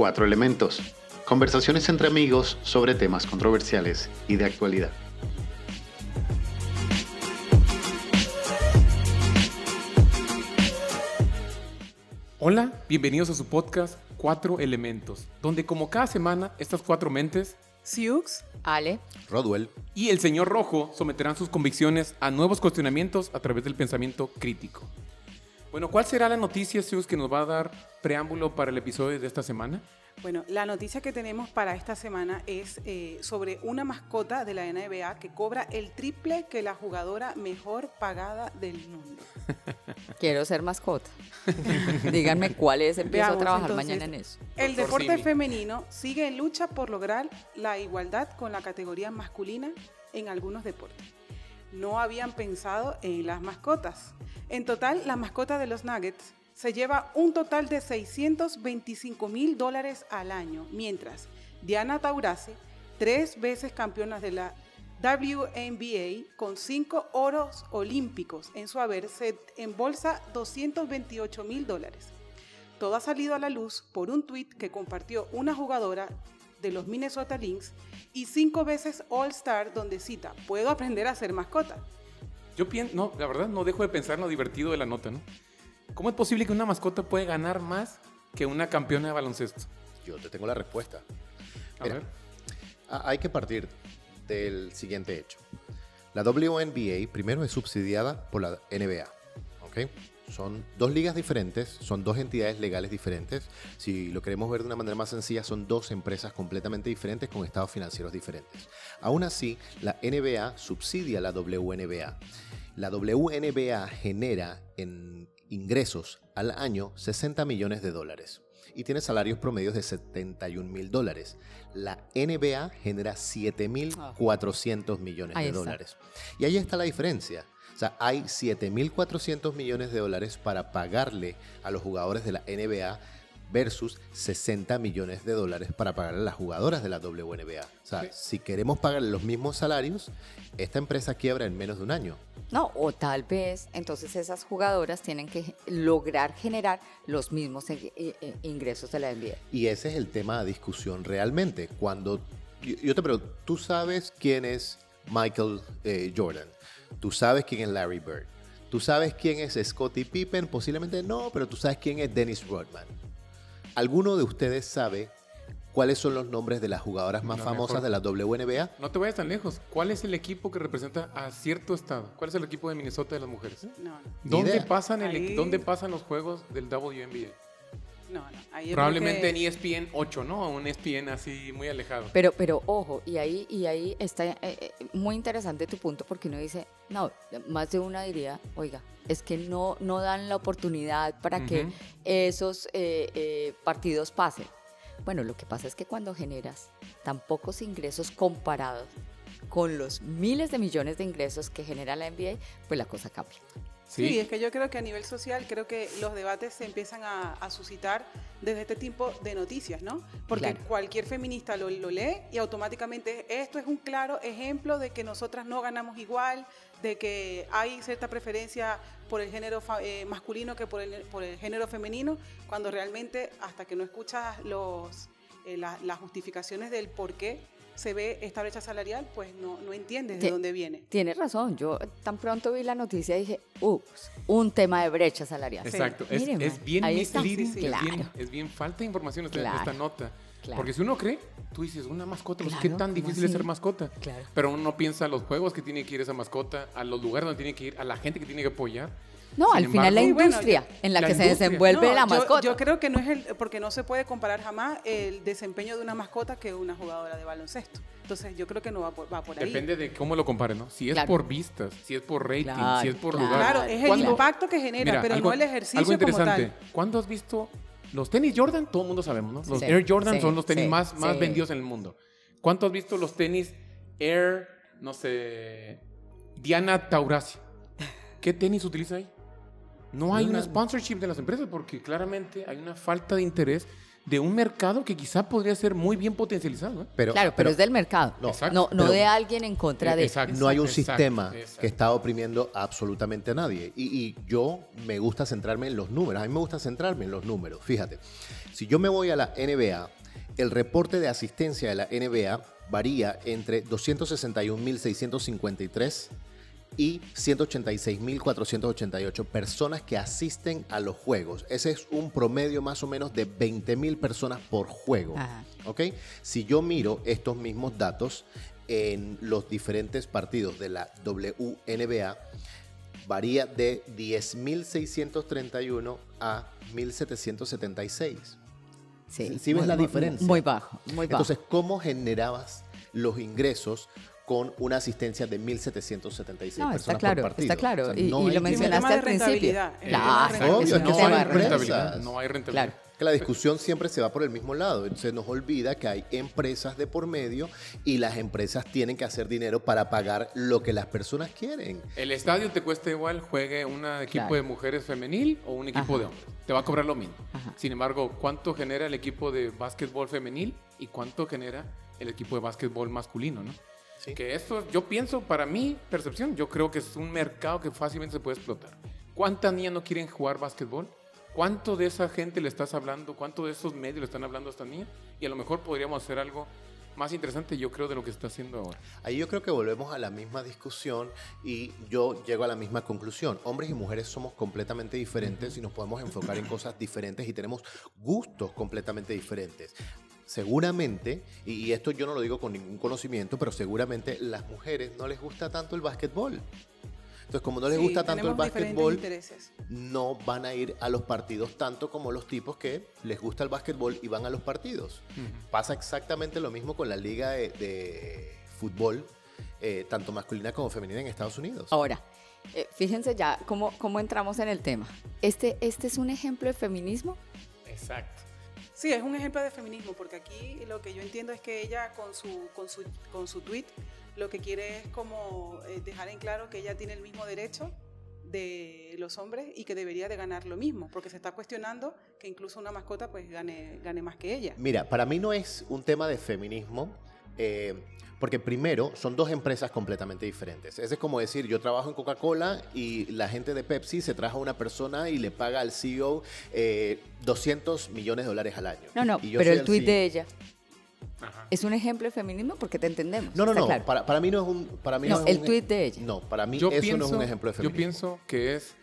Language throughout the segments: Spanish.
Cuatro Elementos. Conversaciones entre amigos sobre temas controversiales y de actualidad. Hola, bienvenidos a su podcast Cuatro Elementos, donde como cada semana estas cuatro mentes Siux, Ale, Rodwell. y el señor Rojo someterán sus convicciones a nuevos cuestionamientos a través del pensamiento crítico. Bueno, ¿cuál será la noticia, Zeus, que nos va a dar preámbulo para el episodio de esta semana? Bueno, la noticia que tenemos para esta semana es eh, sobre una mascota de la NBA que cobra el triple que la jugadora mejor pagada del mundo. quiero ser mascota. Díganme cuál es, empiezo Veamos, a trabajar entonces, mañana en eso. El deporte femenino sigue en lucha por lograr la igualdad con la categoría masculina en algunos deportes. No habían pensado en las mascotas. En total, la mascota de los Nuggets se lleva un total de 625 mil dólares al año, mientras Diana Taurasi, tres veces campeona de la WNBA con cinco oros olímpicos en su haber, se embolsa 228 mil dólares. Todo ha salido a la luz por un tuit que compartió una jugadora de los Minnesota Lynx y cinco veces All Star donde cita, puedo aprender a ser mascota. Yo pienso, no, la verdad no dejo de pensar en lo divertido de la nota, ¿no? ¿Cómo es posible que una mascota puede ganar más que una campeona de baloncesto? Yo te tengo la respuesta. A Mira. ver. Hay que partir del siguiente hecho. La WNBA primero es subsidiada por la NBA. ¿ok? Son dos ligas diferentes, son dos entidades legales diferentes. Si lo queremos ver de una manera más sencilla, son dos empresas completamente diferentes con estados financieros diferentes. Aún así, la NBA subsidia la WNBA. La WNBA genera en ingresos al año 60 millones de dólares y tiene salarios promedios de 71 mil dólares. La NBA genera 7.400 millones Ahí de dólares. Y ahí está la diferencia. O sea, hay 7.400 millones de dólares para pagarle a los jugadores de la NBA versus 60 millones de dólares para pagarle a las jugadoras de la WNBA. O sea, Sí. si queremos pagarle los mismos salarios, esta empresa quiebra en menos de un año. No, o tal vez entonces esas jugadoras tienen que lograr generar los mismos eh, eh, ingresos de la NBA. Y ese es el tema de discusión realmente. Cuando yo, yo te pregunto, ¿tú sabes quién es Michael eh, Jordan? ¿Tú sabes quién es Larry Bird? ¿Tú sabes quién es Scottie Pippen? Posiblemente no, pero tú sabes quién es Dennis Rodman. ¿Alguno de ustedes sabe cuáles son los nombres de las jugadoras más No, famosas mejor. de la WNBA? No te vayas tan lejos. ¿Cuál es el equipo que representa a cierto estado? ¿Cuál es el equipo de Minnesota de las mujeres? No, ¿Dónde pasan, el, Ahí- ¿Dónde pasan los juegos del WNBA? No, no. Ahí Probablemente que- en ESPN 8, ¿no? Un ESPN así muy alejado. Pero, pero ojo, y ahí, y ahí está eh, eh, muy interesante tu punto porque uno dice, no, más de una diría, oiga, es que no, no dan la oportunidad para que esos eh, eh, partidos pasen. Bueno, lo que pasa es que cuando generas tan pocos ingresos comparados con los miles de millones de ingresos que genera la NBA, pues la cosa cambia. Sí. es que yo creo que a nivel social, creo que los debates se empiezan a, a suscitar desde este tipo de noticias, ¿no? Porque Claro. cualquier feminista lo, lo lee y automáticamente esto es un claro ejemplo de que nosotras no ganamos igual, de que hay cierta preferencia por el género eh, masculino que por el, por el género femenino, cuando realmente hasta que no escuchas los, eh, la- las justificaciones del por qué se ve esta brecha salarial, pues no, no entiendes de dónde viene. Tienes razón, yo tan pronto vi la noticia dije, ups, un tema de brecha salarial. Exacto, es, Mire, es bien misleading, Sí, sí. es, bien, Claro. es bien falta de información esta, Claro. esta nota. Claro. Porque si uno cree, tú dices, una mascota, pues, ¿qué Claro, tan ¿cómo difícil es ser mascota? Claro. Pero uno no piensa a los juegos que tiene que ir esa mascota, a los lugares donde tiene que ir, a la gente que tiene que apoyar. No, Sin al final la Sí, bueno, industria en la la que se industria. desenvuelve No, la yo- mascota. Yo, creo que no es el, porque no se puede comparar jamás el desempeño de una mascota que una jugadora de baloncesto. Entonces yo creo que no va por, va por ahí. Depende de cómo lo comparen, ¿no? Si es Claro. por vistas, si es por rating, Claro, si es por claro. lugar. Claro, es el ¿Cuándo- impacto que genera, Mira, pero algo- no el ejercicio Algo interesante. como tal. ¿Cuándo has visto los tenis Jordan? Todo el mundo sabemos, ¿no? Los Sí, Air Jordan sí, son los tenis sí, más, más sí. vendidos en el mundo. ¿Cuánto has visto los tenis Air, no sé, Diana Taurasi? ¿Qué tenis utiliza ahí? No hay No, una no. sponsorship de las empresas porque claramente hay una falta de interés de un mercado que quizá podría ser muy bien potencializado. ¿eh? Pero, claro, pero, es del mercado. No, Exacto. no, no pero- de alguien en contra de. Exacto. no hay un Exacto, sistema exacto. que está oprimiendo absolutamente a nadie. Y, y yo me gusta centrarme en los números. A mí me gusta centrarme en los números. Fíjate, si yo me voy a la NBA, el reporte de asistencia de la NBA varía entre 261.653 y 186.488 personas que asisten a los juegos. Ese es un promedio más o menos de 20.000 personas por juego. Ajá. ¿ok? Si yo miro estos mismos datos en los diferentes partidos de la WNBA, varía de 10.631 a 1.776. Sí, ¿Sí ves muy- la diferencia? Muy bajo, muy bajo. Entonces, ¿cómo generabas los ingresos con una asistencia de 1.776 no, personas está claro, por partido? está claro. O sea, y, no y hay lo mencionaste al principio. Claro, es que no hay rentabilidad. No hay rentabilidad. Claro. que la discusión siempre se va por el mismo lado. Se nos olvida que hay empresas de por medio y las empresas tienen que hacer dinero para pagar lo que las personas quieren. El estadio te cuesta igual, juegue un equipo Claro. de mujeres femenil o un equipo Ajá. de hombres. Te va a cobrar lo mismo. Ajá. Sin embargo, ¿cuánto genera el equipo de básquetbol femenil y cuánto genera el equipo de básquetbol masculino? ¿no? Sí. Que esto, yo pienso, para mi percepción, yo creo que es un mercado que fácilmente se puede explotar. ¿Cuántas niñas no quieren jugar básquetbol? ¿Cuánto de esa gente le estás hablando? ¿Cuánto de esos medios le están hablando a estas niñas? Y a lo mejor podríamos hacer algo más interesante, yo creo, de lo que se está haciendo ahora. Ahí yo creo que volvemos a la misma discusión y yo llego a la misma conclusión. Hombres y mujeres somos completamente diferentes y nos podemos enfocar en cosas diferentes y tenemos gustos completamente diferentes. Seguramente, y esto yo no lo digo con ningún conocimiento, pero seguramente las mujeres no les gusta tanto el básquetbol. Entonces, como no les Sí, gusta tanto el básquetbol, no van a ir a los partidos tanto como los tipos que les gusta el básquetbol y van a los partidos. Pasa exactamente lo mismo con la liga de, de fútbol, eh, tanto masculina como femenina en Estados Unidos. Ahora, eh, fíjense ya cómo, cómo entramos en el tema. Este, este es un ejemplo de feminismo. Exacto. Sí, es un ejemplo de feminismo, porque aquí lo que yo entiendo es que ella con su, con su, con su tweet lo que quiere es como eh, dejar en claro que ella tiene el mismo derecho de los hombres y que debería de ganar lo mismo, porque se está cuestionando que incluso una mascota pues gane, gane más que ella. Mira, para mí no es un tema de feminismo, eh, porque primero son dos empresas completamente diferentes. Ese es como decir, yo trabajo en Coca-Cola y la gente de Pepsi se trajo a una persona y le paga al CEO eh, 200 millones de dólares al año. No, no, Y yo pero el tweet CEO. de ella Ajá. es un ejemplo de feminismo porque te entendemos. No, no, no. claro. Para, para mí no es un. Para mí No, no, es el un- tuit de ella. No, para mí Yo eso pienso, no es un ejemplo de yo feminismo. pienso que es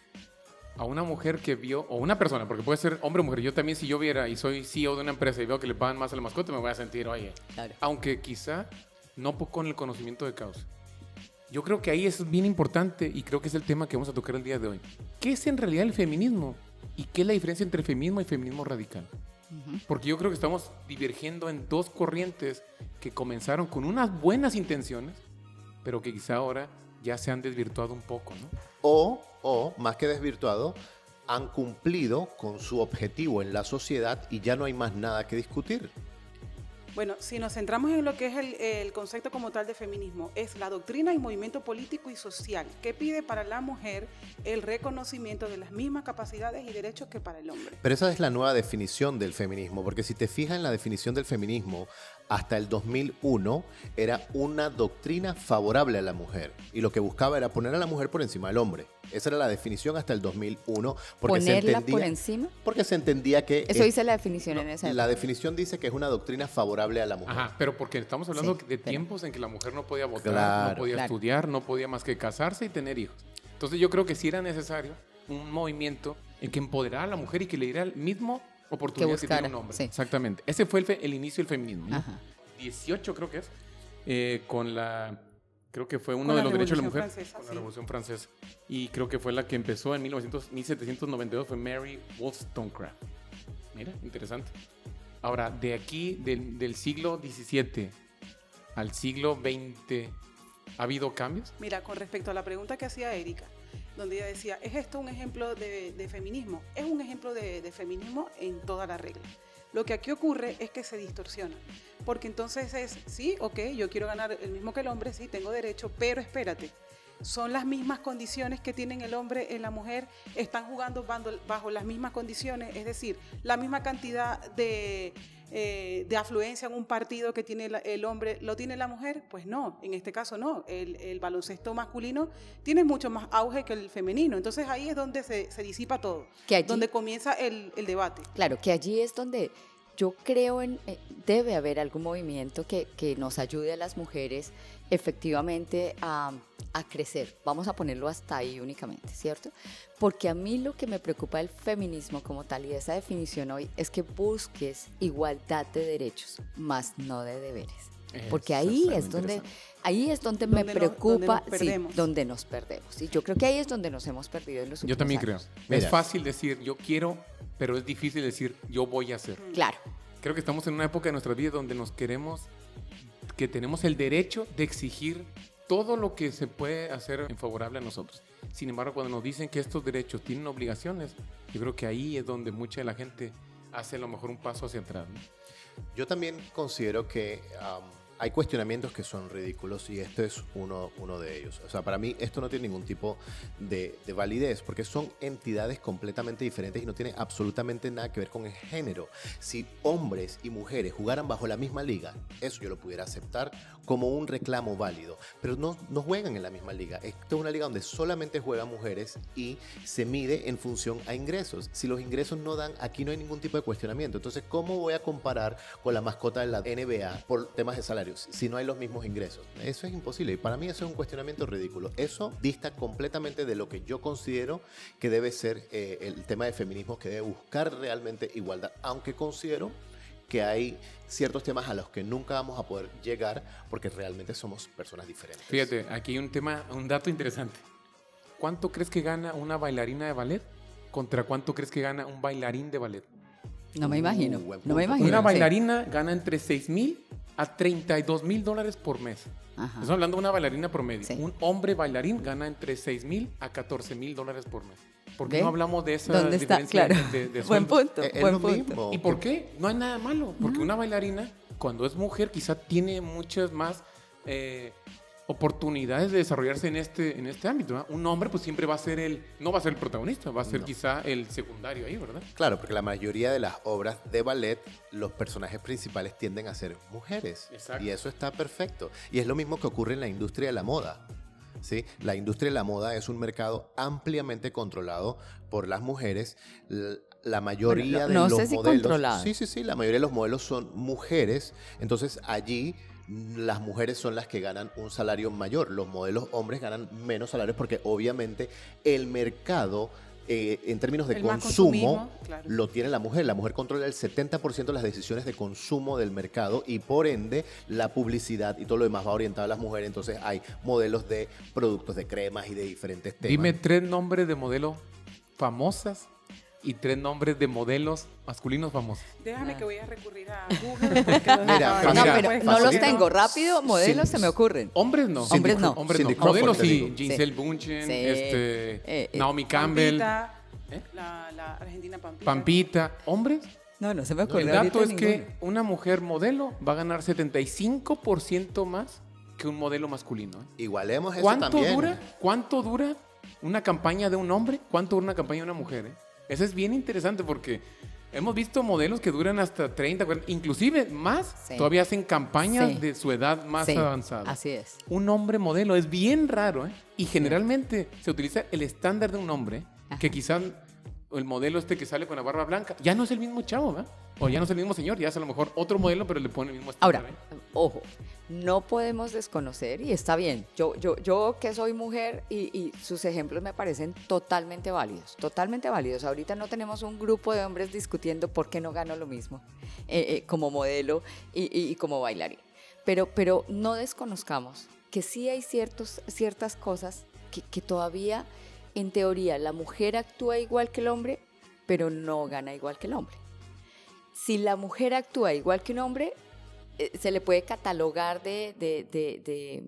a una mujer que vio, o una persona, porque puede ser hombre o mujer. Yo también, si yo viera y soy CEO de una empresa y veo que le pagan más a la mascota, me voy a sentir, oye, Claro. aunque quizá no con el conocimiento de causa. Yo creo que ahí es bien importante y creo que es el tema que vamos a tocar el día de hoy. ¿Qué es en realidad el feminismo? ¿Y qué es la diferencia entre feminismo y feminismo radical? Porque yo creo que estamos divergiendo en dos corrientes que comenzaron con unas buenas intenciones, pero que quizá ahora ya se han desvirtuado un poco, ¿no? O, o, más que desvirtuado, han cumplido con su objetivo en la sociedad y ya no hay más nada que discutir. Bueno, si nos centramos en lo que es el, el concepto como tal de feminismo, es la doctrina y movimiento político y social que pide para la mujer el reconocimiento de las mismas capacidades y derechos que para el hombre. Pero esa es la nueva definición del feminismo, porque si te fijas en la definición del feminismo, hasta el 2001 era una doctrina favorable a la mujer y lo que buscaba era poner a la mujer por encima del hombre. Esa era la definición hasta el 2001 porque se Ponerla entendía por encima. porque se entendía que Eso es- dice la definición en esa la definición dice que es una doctrina favorable a la mujer. Ajá, pero porque estamos hablando Sí, de pero- tiempos en que la mujer no podía votar, Claro. no podía Claro. estudiar, no podía más que casarse y tener hijos. Entonces yo creo que sí era necesario un movimiento en que empoderara a la mujer y que le diera el mismo oportunidad que, tiene buscara, un hombre. sí. Exactamente. Ese fue el, fe- el inicio del feminismo. ¿no? Ajá. 18 creo que es, eh, con la, creo que fue uno de la los derechos de la mujer, Revolución Francesa, con la sí. Revolución Francesa. Y creo que fue la que empezó en 1900, 1792, fue Mary Wollstonecraft. Mira, interesante. Ahora, de aquí, del, del siglo XVII al siglo XX, ¿ha habido cambios? Mira, con respecto a la pregunta que hacía Erika, donde ella decía, ¿es esto un ejemplo de, feminismo? Es un ejemplo de, de feminismo en toda la regla. Lo que aquí ocurre es que se distorsiona, porque entonces es, sí, ok, yo quiero ganar el mismo que el hombre, sí, tengo derecho, pero espérate, son las mismas condiciones que tienen el hombre y la mujer, están jugando bajo las mismas condiciones, es decir, la misma cantidad de, eh, de afluencia en un partido que tiene el hombre, ¿lo tiene la mujer? Pues no, en este caso no. El, el baloncesto masculino tiene mucho más auge que el femenino, entonces ahí es donde se, se disipa todo, Que allí- donde comienza el, el debate. Claro, que allí es donde yo creo en, eh, debe haber algún movimiento que, que nos ayude a las mujeres efectivamente a, a crecer. Vamos a ponerlo hasta ahí únicamente, ¿cierto? Porque a mí lo que me preocupa del feminismo como tal y esa definición hoy es que busques igualdad de derechos, más no de deberes. Porque ahí es donde, ahí es donde me Donde no- donde preocupa, nos sí, donde nos perdemos. Y yo creo que ahí es donde nos hemos perdido en los últimos Yo también creo. años. Es Mira. fácil decir yo quiero, pero es difícil decir yo voy a hacer. Claro. Creo que estamos en una época de nuestra vida donde nos queremos, que tenemos el derecho de exigir todo lo que se puede hacer en favorable a nosotros. Sin embargo, cuando nos dicen que estos derechos tienen obligaciones, yo creo que ahí es donde mucha de la gente hace a lo mejor un paso hacia atrás. Yo también considero que am, hay cuestionamientos que son ridículos y este es uno, uno de ellos. O sea, para mí esto no tiene ningún tipo de, de validez porque son entidades completamente diferentes y no tiene absolutamente nada que ver con el género. Si hombres y mujeres jugaran bajo la misma liga, eso yo lo pudiera aceptar como un reclamo válido, pero no, no juegan en la misma liga. Esto es una liga donde solamente juegan mujeres y se mide en función a ingresos. Si los ingresos no dan, aquí no hay ningún tipo de cuestionamiento. Entonces, ¿cómo voy a comparar con la mascota de la NBA por temas de si no hay los mismos ingresos? Eso es imposible y para mí eso es un cuestionamiento ridículo. Eso dista completamente de lo que yo considero que debe ser eh, el tema de feminismo, que debe buscar realmente igualdad, aunque considero que hay ciertos temas a los que nunca vamos a poder llegar porque realmente somos personas diferentes. Fíjate, aquí hay un tema, un dato interesante. ¿Cuánto crees que gana una bailarina de ballet contra cuánto crees que gana un bailarín de ballet? No me Uh, imagino. buen No me imagino. Una sí. bailarina gana entre 6 mil a 32 mil dólares por mes. Ajá. Estamos hablando de una bailarina promedio. Sí. Un hombre bailarín gana entre 6 mil a 14 mil dólares por mes. ¿Por qué ¿Ve? no hablamos de esa ¿Dónde está? diferencia Claro. de, de Buen punto. Eh, buen punto. mismo. ¿Y por qué? No hay nada malo. Porque una bailarina, cuando es mujer, quizá tiene muchas más eh, oportunidades de desarrollarse en este, en este ámbito. ¿verdad? Un hombre, pues siempre va a ser el, no va a ser el protagonista, va a ser No. quizá el secundario ahí, ¿verdad? Claro, porque la mayoría de las obras de ballet, los personajes principales tienden a ser mujeres. Exacto. Y eso está perfecto. Y es lo mismo que ocurre en la industria de la moda. ¿sí? La industria de la moda es un mercado ampliamente controlado por las mujeres. L- La mayoría Bueno, de no los sé si modelos. controlado. Sí, sí, sí. La mayoría de los modelos son mujeres. Entonces allí las mujeres son las que ganan un salario mayor. Los modelos hombres ganan menos salarios porque obviamente el mercado eh, en términos de El consumo claro. lo tiene la mujer. La mujer controla el 70% de las decisiones de consumo del mercado y por ende la publicidad y todo lo demás va orientado a las mujeres. Entonces hay modelos de productos de cremas y de diferentes temas. Dime tres nombres de modelos famosas y tres nombres de modelos masculinos famosos. Déjame Ah. que voy a recurrir a Google. Mira. No, Mira, pero no los tengo. Rápido, modelos se me ocurren. Hombres no. Cindy Hombres no. Hombres no. Crawford, Modelos sí. Giselle Bunchen, Sí. este, Eh, eh, Naomi Campbell, Pampita, ¿Eh? la, la argentina Pampita. Pampita. ¿Hombres? No, no se me ocurre. El dato es que ninguno. una mujer modelo va a ganar 75% más que un modelo masculino. ¿eh? Igualemos eso ¿Cuánto también. dura? ¿Cuánto dura una campaña de un hombre? ¿Cuánto dura una campaña de una mujer? Eso es bien interesante porque hemos visto modelos que duran hasta 30, 40, inclusive más. Sí. Todavía hacen campañas Sí. de su edad más Sí, avanzada. Así es. Un hombre modelo es bien raro, ¿eh? Y generalmente se utiliza el estándar de un hombre, que quizás el modelo este que sale con la barba blanca, ya no es el mismo chavo, ¿verdad? O ya no es el mismo señor, ya es a lo mejor otro modelo, pero le pone el mismo Ahora, estándar. ¿eh? ojo, no podemos desconocer, y está bien, yo, yo, yo que soy mujer y, y sus ejemplos me parecen totalmente válidos, totalmente válidos. Ahorita no tenemos un grupo de hombres discutiendo por qué no gano lo mismo eh, eh, como modelo y, y- y como bailarín. Pero, pero no desconozcamos que sí hay ciertos, ciertas cosas que, que todavía, en teoría, la mujer actúa igual que el hombre, pero no gana igual que el hombre. Si la mujer actúa igual que un hombre, eh, se le puede catalogar de, de- de- de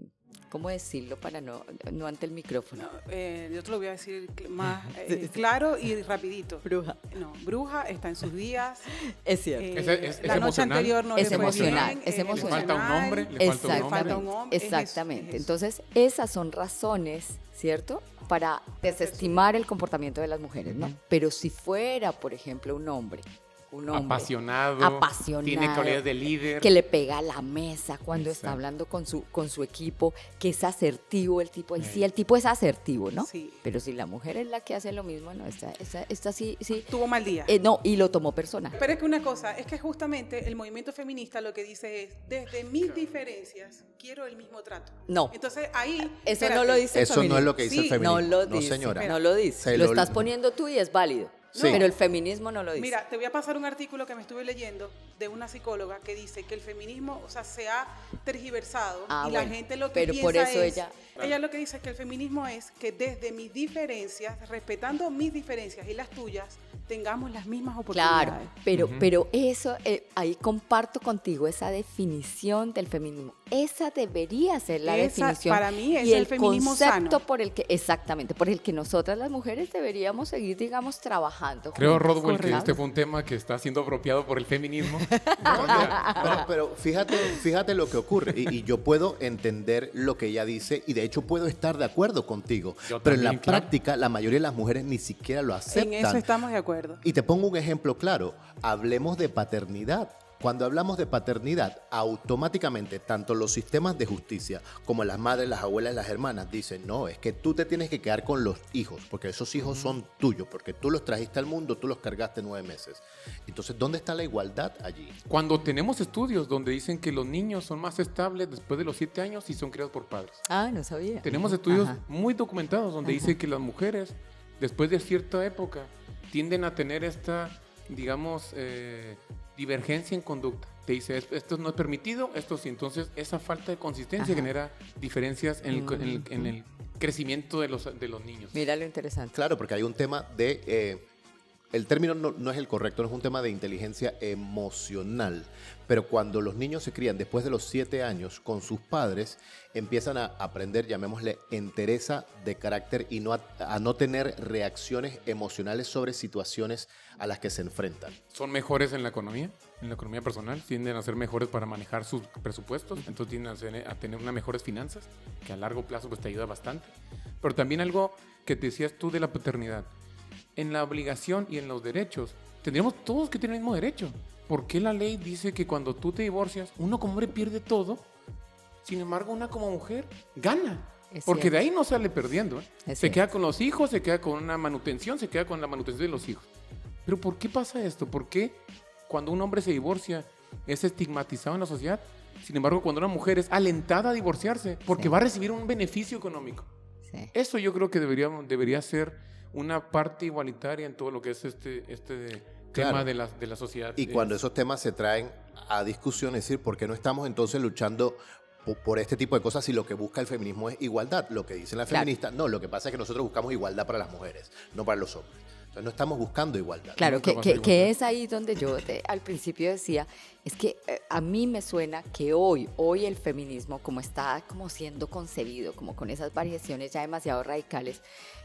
¿Cómo decirlo para no, no ante el micrófono? No, eh, yo te lo voy a decir más eh, claro y rapidito. Bruja. No, bruja está en sus días. Es cierto. eh, Es- es- es la noche emocional. anterior no Es le fue emocional, bien, es eh, emocional. Le falta un hombre, le falta un hombre. falta un hombre. es eso, Exactamente. es eso. Entonces, esas son razones, ¿cierto? Para desestimar el comportamiento de las mujeres, ¿no? Pero si fuera, por ejemplo, un hombre, un hombre Apasionado. Apasionado. Tiene cualidades de líder. que le pega a la mesa cuando está hablando con su, con su equipo, que es asertivo el tipo. Y sí, Eh. el tipo es asertivo, ¿no? Sí. Pero si la mujer es la que hace lo mismo, no, esta, esta, esta sí, sí. Tuvo mal día. Eh, no, y lo tomó personal. Pero es que una cosa, es que justamente el movimiento feminista lo que dice es, desde mis diferencias, quiero el mismo trato. No. Entonces ahí... Eso espérate. no lo dice el Eso no es lo que dice el feminismo. No lo dice. señora. No lo dice. Se lo, lo- estás poniendo tú y es válido. Sí. Pero el feminismo no lo dice. Mira, te voy a pasar un artículo que me estuve leyendo de una psicóloga que dice que el feminismo, o sea, se ha tergiversado Ah, y bueno, la gente lo que pero piensa por eso es, ella- ella lo que dice es que el feminismo es que desde mis diferencias, respetando mis diferencias y las tuyas, tengamos las mismas oportunidades. Claro, pero, pero eso, eh, ahí comparto contigo esa definición del feminismo. Esa debería ser la Esa, definición. para mí, es y el el feminismo concepto sano. por el que, exactamente, por el que nosotras las mujeres deberíamos seguir, digamos, trabajando. Creo. Rodwell, que este fue un tema que está siendo apropiado por el feminismo. Pero, pero fíjate, fíjate lo que ocurre. Y, y yo puedo entender lo que ella dice y de hecho puedo estar de acuerdo contigo. Yo pero en también, la claro. práctica la mayoría de las mujeres ni siquiera lo En eso aceptan. estamos de acuerdo. Y te pongo un ejemplo claro. Hablemos de paternidad. Cuando hablamos de paternidad, automáticamente tanto los sistemas de justicia como las madres, las abuelas, las hermanas dicen, no, es que tú te tienes que quedar con los hijos, porque esos hijos son tuyos, porque tú los trajiste al mundo, tú los cargaste nueve meses. Entonces, ¿dónde está la igualdad allí? Cuando tenemos estudios donde dicen que los niños son más estables después de los siete años y son criados por padres. Ah, no sabía. Tenemos estudios Ajá. muy documentados donde dice que las mujeres, después de cierta época, tienden a tener esta, digamos, eh, divergencia en conducta. Te dice, "Es- esto no es permitido, esto sí. Entonces, esa falta de consistencia Ajá. genera diferencias en el, co- en el- en el crecimiento de los, de los niños. Mira lo interesante. Claro, porque hay un tema de... eh, el término no, no es el correcto, no es un tema de inteligencia emocional, pero cuando los niños se crían después de los siete años con sus padres, empiezan a aprender, llamémosle, entereza de carácter y no a, no tener reacciones emocionales sobre situaciones a las que se enfrentan. Son mejores en la economía, en la economía personal, tienden a ser mejores para manejar sus presupuestos, entonces tienden a, tener unas mejores finanzas, que a largo plazo pues te ayuda bastante. Pero también algo que decías tú de la paternidad. En la obligación y en los derechos, tendríamos todos que tener el mismo derecho. ¿Por qué la ley dice que cuando tú te divorcias, uno como hombre pierde todo? Sin embargo, una como mujer gana. Es Porque cierto. de ahí no sale perdiendo. ¿eh? Se cierto. queda con los hijos, se queda con una manutención, se queda con la manutención de los hijos. Pero ¿por qué pasa esto? ¿Por qué cuando un hombre se divorcia es estigmatizado en la sociedad? Sin embargo, cuando una mujer es alentada a divorciarse porque Sí. va a recibir un beneficio económico. Sí. Eso yo creo que debería, debería ser una parte igualitaria en todo lo que es este, este tema Claro. de la, de la sociedad. Y cuando esos temas se traen a discusión, es decir, ¿por qué no estamos entonces luchando po- por este tipo de cosas si lo que busca el feminismo es igualdad? Lo que dicen las Claro. feministas, no, lo que pasa es que nosotros buscamos igualdad para las mujeres, no para los hombres. Entonces no estamos buscando igualdad. Claro, que, que- que es ahí donde yo te- al principio decía, es que eh, a mí me suena que hoy, hoy el feminismo, como está como siendo concebido, como con esas variaciones ya demasiado radicales,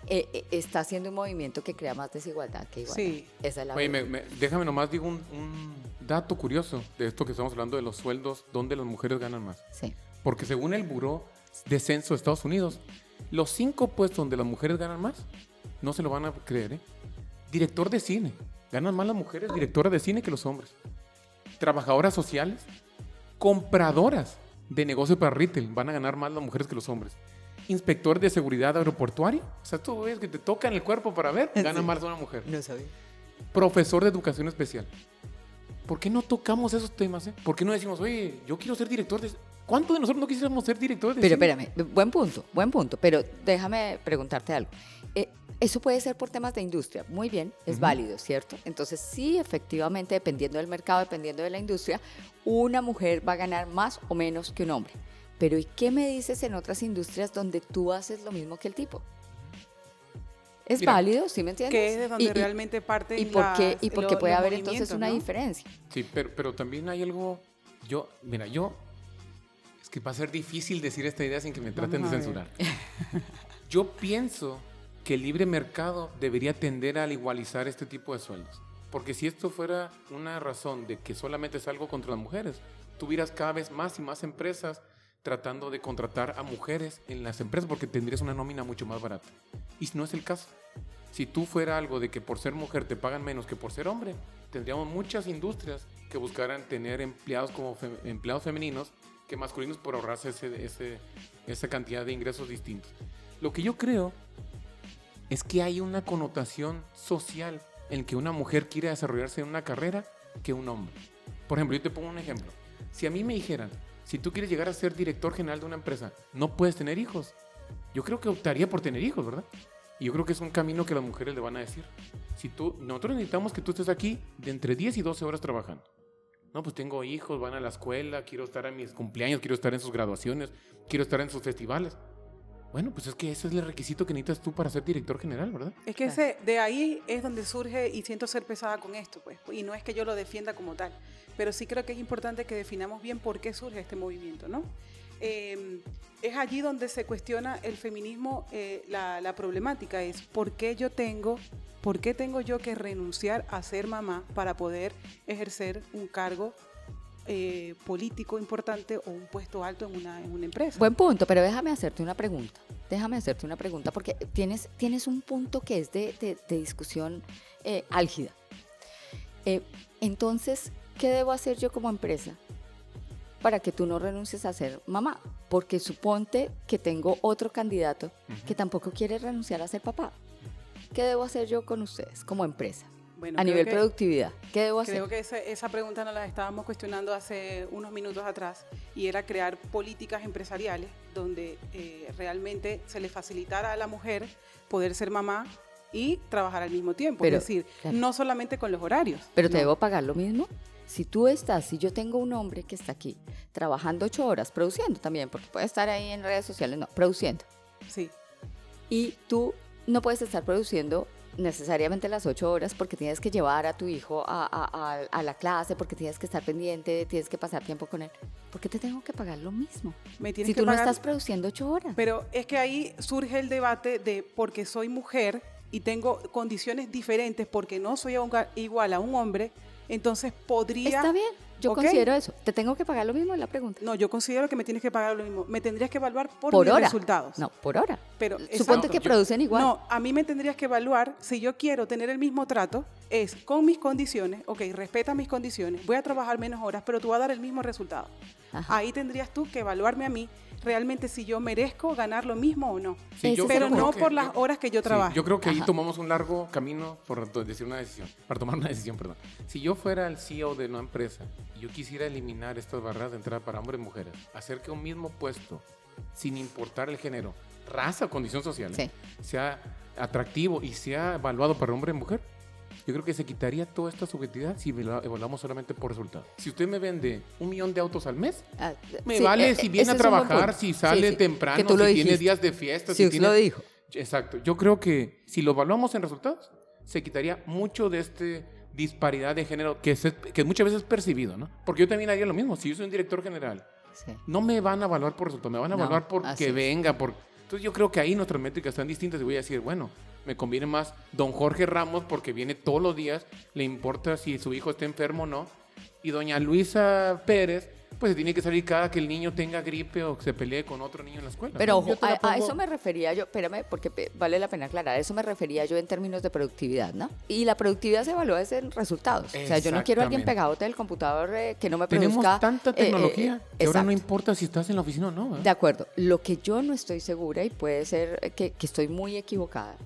eh, eh, está haciendo un movimiento que crea más desigualdad que igualdad. Sí. Esa es la Oye, verdad. me- me- déjame nomás digo un, un dato curioso de esto que estamos hablando de los sueldos, donde las mujeres ganan más. Sí. Porque según el Buró de Censo de Estados Unidos, los cinco puestos donde las mujeres ganan más, no se lo van a creer, ¿eh? Director de cine. Ganan más las mujeres directoras de cine que los hombres. Trabajadoras sociales. Compradoras de negocio para retail. Van a ganar más las mujeres que los hombres. Inspector de seguridad aeroportuaria. O sea, tú ves que te tocan el cuerpo para ver, gana más una mujer. No sabía. Profesor de educación especial. ¿Por qué no tocamos esos temas? Eh? ¿Por qué no decimos, oye, yo quiero ser director de... ¿Cuántos de nosotros no quisiéramos ser directores de Pero cine? espérame, buen punto, buen punto, pero déjame preguntarte algo. Eso puede ser por temas de industria, muy bien, es válido, ¿cierto? Entonces sí, efectivamente, dependiendo del mercado, dependiendo de la industria, una mujer va a ganar más o menos que un hombre. Pero ¿y qué me dices en otras industrias donde tú haces lo mismo que el tipo? Es Mira, válido, ¿sí me entiendes? Que es de donde Y- y- realmente parten ¿Y por qué, las- y por lo- qué puede haber entonces una ¿no? diferencia? Sí, pero, pero también hay algo... Yo, mira, yo Es que va a ser difícil decir esta idea sin que me traten Vamos de censurar. Yo pienso que el libre mercado debería tender a igualizar este tipo de sueldos. Porque si esto fuera una razón de que solamente es algo contra las mujeres, tuvieras cada vez más y más empresas tratando de contratar a mujeres en las empresas porque tendrías una nómina mucho más barata. Y no es el caso. Si tú fuera algo de que por ser mujer te pagan menos que por ser hombre, tendríamos muchas industrias que buscaran tener empleados como empleados femeninos que masculinos por ahorrarse ese- esa cantidad de ingresos distintos. Lo que yo creo es que hay una connotación social en que una mujer quiere desarrollarse en una carrera que un hombre. Por ejemplo, yo te pongo un ejemplo. Si a mí me dijeran, si tú quieres llegar a ser director general de una empresa, no puedes tener hijos. Yo creo que optaría por tener hijos, ¿verdad? Y yo creo que es un camino que las mujeres le van a decir. Si tú, nosotros necesitamos que tú estés aquí de entre 10 y 12 horas trabajando. No, pues tengo hijos, van a la escuela, quiero estar en mis cumpleaños, quiero estar en sus graduaciones, quiero estar en sus festivales. Bueno, pues es que ese es el requisito que necesitas tú para ser director general, ¿verdad? Es que ese, de ahí es donde surge, y siento ser pesada con esto, pues, y no es que yo lo defienda como tal, pero sí creo que es importante que definamos bien por qué surge este movimiento, ¿no? Eh, es allí donde se cuestiona el feminismo, eh, la, la problemática es por qué yo tengo, por qué tengo yo que renunciar a ser mamá para poder ejercer un cargo eh, político importante o un puesto alto en una, en una empresa. Buen punto, pero déjame hacerte una pregunta. Déjame hacerte una pregunta, porque tienes, tienes un punto que es de, de- de discusión eh, álgida. Eh, entonces, ¿qué debo hacer yo como empresa para que tú no renuncies a ser mamá? Porque suponte que tengo otro candidato que tampoco quiere renunciar a ser papá. ¿Qué debo hacer yo con ustedes como empresa? Bueno, a nivel que- productividad, ¿qué debo hacer? Creo que esa, esa pregunta nos la estábamos cuestionando hace unos minutos atrás y era crear políticas empresariales donde eh, realmente se le facilitara a la mujer poder ser mamá y trabajar al mismo tiempo. Pero, es decir, claro. no solamente con los horarios. Pero te no. debo pagar lo mismo. Si tú estás, si yo tengo un hombre que está aquí trabajando ocho horas, produciendo también, porque puede estar ahí en redes sociales, no, produciendo. Sí, Y tú no puedes estar produciendo necesariamente las ocho horas porque tienes que llevar a tu hijo a, a- a- a la clase, porque tienes que estar pendiente, tienes que pasar tiempo con él. ¿Por qué te tengo que pagar lo mismo? me tienes Si que tú no pagar- estás produciendo ocho horas. Pero es que ahí surge el debate de porque soy mujer y tengo condiciones diferentes porque no soy igual a un hombre, entonces podría... Está bien, yo considero eso. ¿Te tengo que pagar lo mismo? La pregunta. No, yo considero que me tienes que pagar lo mismo. Me tendrías que evaluar por, por mis hora. resultados. No, por hora. Pero Suponte que yo- producen igual. No, a mí me tendrías que evaluar si yo quiero tener el mismo trato, es con mis condiciones, ok, respeta mis condiciones, voy a trabajar menos horas, pero tú vas a dar el mismo resultado. Ajá. Ahí tendrías tú que evaluarme a mí realmente si yo merezco ganar lo mismo o no. Ese es pero no punto. por las horas que yo Sí, trabajo. yo creo que ahí Ajá. tomamos un largo camino por to- decir una decisión, para tomar una decisión, perdón. Si yo fuera el CEO de una empresa y yo quisiera eliminar estas barreras de entrada para hombres y mujeres, hacer que un mismo puesto, sin importar el género, raza o condición social, Sí. sea atractivo y sea evaluado para hombre y mujer, yo creo que se quitaría toda esta subjetividad si evalua- evaluamos solamente por resultados. Si usted me vende un millón de autos al mes, Ah, me sí, vale eh, si viene a trabajar, si sale sí, temprano, si tiene días de fiesta, si usted lo tiene... dijo. Exacto. Yo creo que si lo evaluamos en resultados, se quitaría mucho de este disparidad de género que, se- que muchas veces es percibido, ¿no? Porque yo también haría lo mismo. Si yo soy un director general, no me van a evaluar por resultados, me van a No, evaluar por así que es. venga, por... Entonces yo creo que ahí nuestras métricas están distintas y voy a decir, bueno, me conviene más don Jorge Ramos porque viene todos los días, le importa si su hijo está enfermo o no, y doña Luisa Pérez, pues se tiene que salir cada que el niño tenga gripe o se pelee con otro niño en la escuela. Pero ojo, a, a eso me refería yo, espérame, porque vale la pena aclarar, a eso me refería yo en términos de productividad, ¿no? Y la productividad se evalúa es en resultados. O sea, yo no quiero a alguien Exactamente. pegado del computador eh, que no me Tenemos produzca... tanta eh, eh, tecnología que ahora no importa si estás en la oficina o no. De acuerdo. Lo que yo no estoy segura, y puede ser que, que estoy muy equivocada,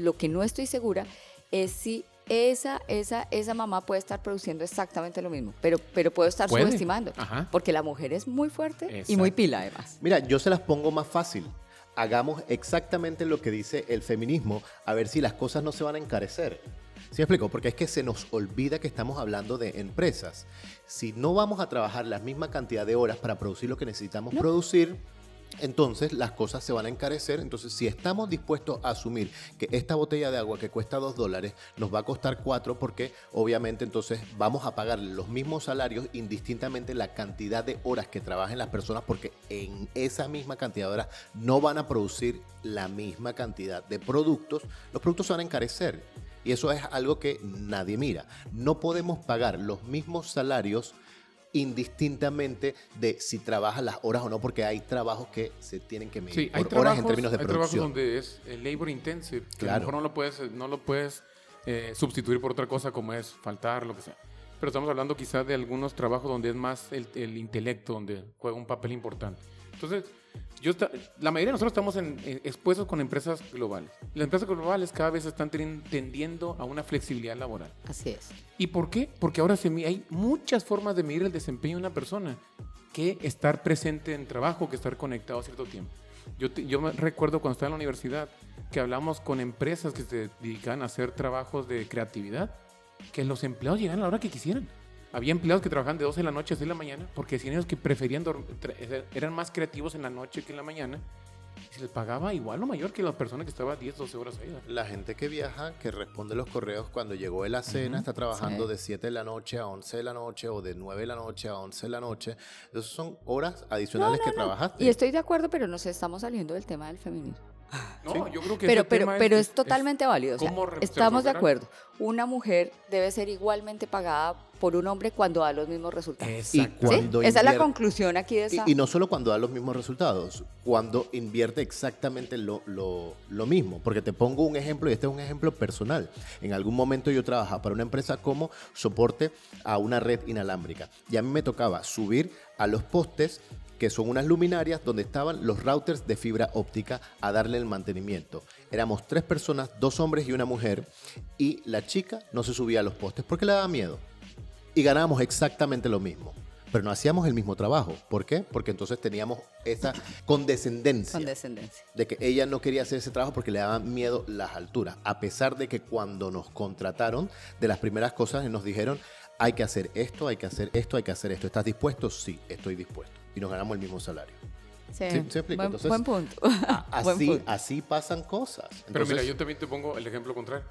lo que no estoy segura es si esa, esa, esa mamá puede estar produciendo exactamente lo mismo, pero, pero puedo estar Puede. subestimando. Ajá. Porque la mujer es muy fuerte y muy pila, además. Mira, yo se las pongo más fácil. Hagamos exactamente lo que dice el feminismo, a ver si las cosas no se van a encarecer. ¿Sí me explico? Porque es que se nos olvida que estamos hablando de empresas. Si no vamos a trabajar la misma cantidad de horas para producir lo que necesitamos No. producir, entonces las cosas se van a encarecer. Entonces, si estamos dispuestos a asumir que esta botella de agua que cuesta dos dólares nos va a costar cuatro, porque obviamente entonces vamos a pagar los mismos salarios indistintamente la cantidad de horas que trabajen las personas, porque en esa misma cantidad de horas no van a producir la misma cantidad de productos, los productos se van a encarecer. Y eso es algo que nadie mira. No podemos pagar los mismos salarios indistintamente de si trabaja las horas o no, porque hay trabajos que se tienen que medir Sí, hay por trabajos, horas en términos de hay trabajos producción. donde es el labor intensive, que a Claro. lo mejor no lo puedes, no lo puedes eh, sustituir por otra cosa como es faltar, lo que sea. Pero estamos hablando quizás de algunos trabajos donde es más el, el intelecto, donde juega un papel importante. Entonces, yo la mayoría de nosotros estamos en- eh, expuestos con empresas globales. Las empresas globales cada vez están tendiendo a una flexibilidad laboral. Así es. ¿Y por qué? Porque ahora se hay muchas formas de medir el desempeño de una persona que estar presente en trabajo, que estar conectado a cierto tiempo. Yo, te- yo me recuerdo cuando estaba en la universidad que hablamos con empresas que se dedicaban a hacer trabajos de creatividad, que los empleados llegaban a la hora que quisieran. Había empleados que trabajaban de 12 de la noche a 6 de la mañana porque decían ellos que preferían tra- eran más creativos en la noche que en la mañana y se les pagaba igual o mayor que la persona que estaba 10, 12 horas ahí. La gente que viaja, que responde los correos cuando llegó de la cena, está trabajando Sí. de 7 de la noche a 11 de la noche o de 9 de la noche a 11 de la noche. Esas son horas adicionales que trabajaste. Y estoy de acuerdo, pero nos estamos saliendo del tema del feminismo. No, yo creo que Pero, ese pero, tema pero es, totalmente válido. o sea, estamos de acuerdo. Una mujer debe ser igualmente pagada por un hombre cuando da los mismos resultados. Y Esa es la conclusión aquí de esa. Y, y no solo cuando da los mismos resultados, cuando invierte exactamente lo, lo- lo mismo. Porque te pongo un ejemplo, y este es un ejemplo personal. En algún momento yo trabajaba para una empresa como soporte a una red inalámbrica. Y a mí me tocaba subir a los postes que son unas luminarias donde estaban los routers de fibra óptica a darle el mantenimiento. Éramos tres personas, dos hombres y una mujer, y la chica no se subía a los postes porque le daba miedo y ganábamos exactamente lo mismo. Pero no hacíamos el mismo trabajo. ¿Por qué? Porque entonces teníamos esa condescendencia Con descendencia. de que ella no quería hacer ese trabajo porque le daban miedo las alturas. A pesar de que cuando nos contrataron, de las primeras cosas nos dijeron, hay que hacer esto, hay que hacer esto, hay que hacer esto. ¿Estás dispuesto? Sí, estoy dispuesto. Y nos ganamos el mismo salario. Sí, Sí, ¿se explica? Buen, Entonces, buen punto. A- Buen Así, punto. así pasan cosas. Pero mira, Entonces, yo también te pongo el ejemplo contrario.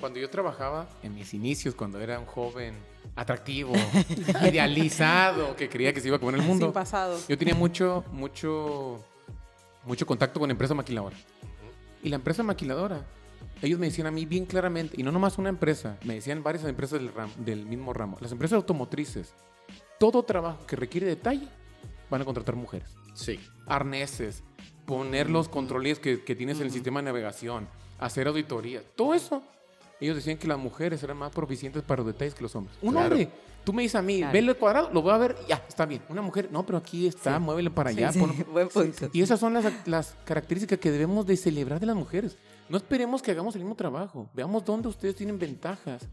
Cuando yo trabajaba en mis inicios, cuando era un joven atractivo, idealizado, que creía que se iba a comer el mundo, Sin pasado. yo tenía mucho, mucho, mucho contacto con empresa maquiladora. Y la empresa maquiladora, ellos me decían a mí bien claramente, y no nomás una empresa, me decían varias empresas del, ram- del mismo ramo, las empresas automotrices, todo trabajo que requiere detalle, van a contratar mujeres Sí. arneses, poner los controles que, que tienes en el sistema de navegación, hacer auditorías, todo eso. Ellos decían que las mujeres eran más proficientes para los detalles que los hombres. Un Claro. hombre, tú me dices a mí, Claro. ve el cuadrado, lo voy a ver, ya, está bien. Una mujer, no, pero aquí está, muévele para allá. Sí, pon- sí, buen punto. Y esas son las, las características que debemos de celebrar de las mujeres. No esperemos que hagamos el mismo trabajo. Veamos dónde ustedes tienen ventajas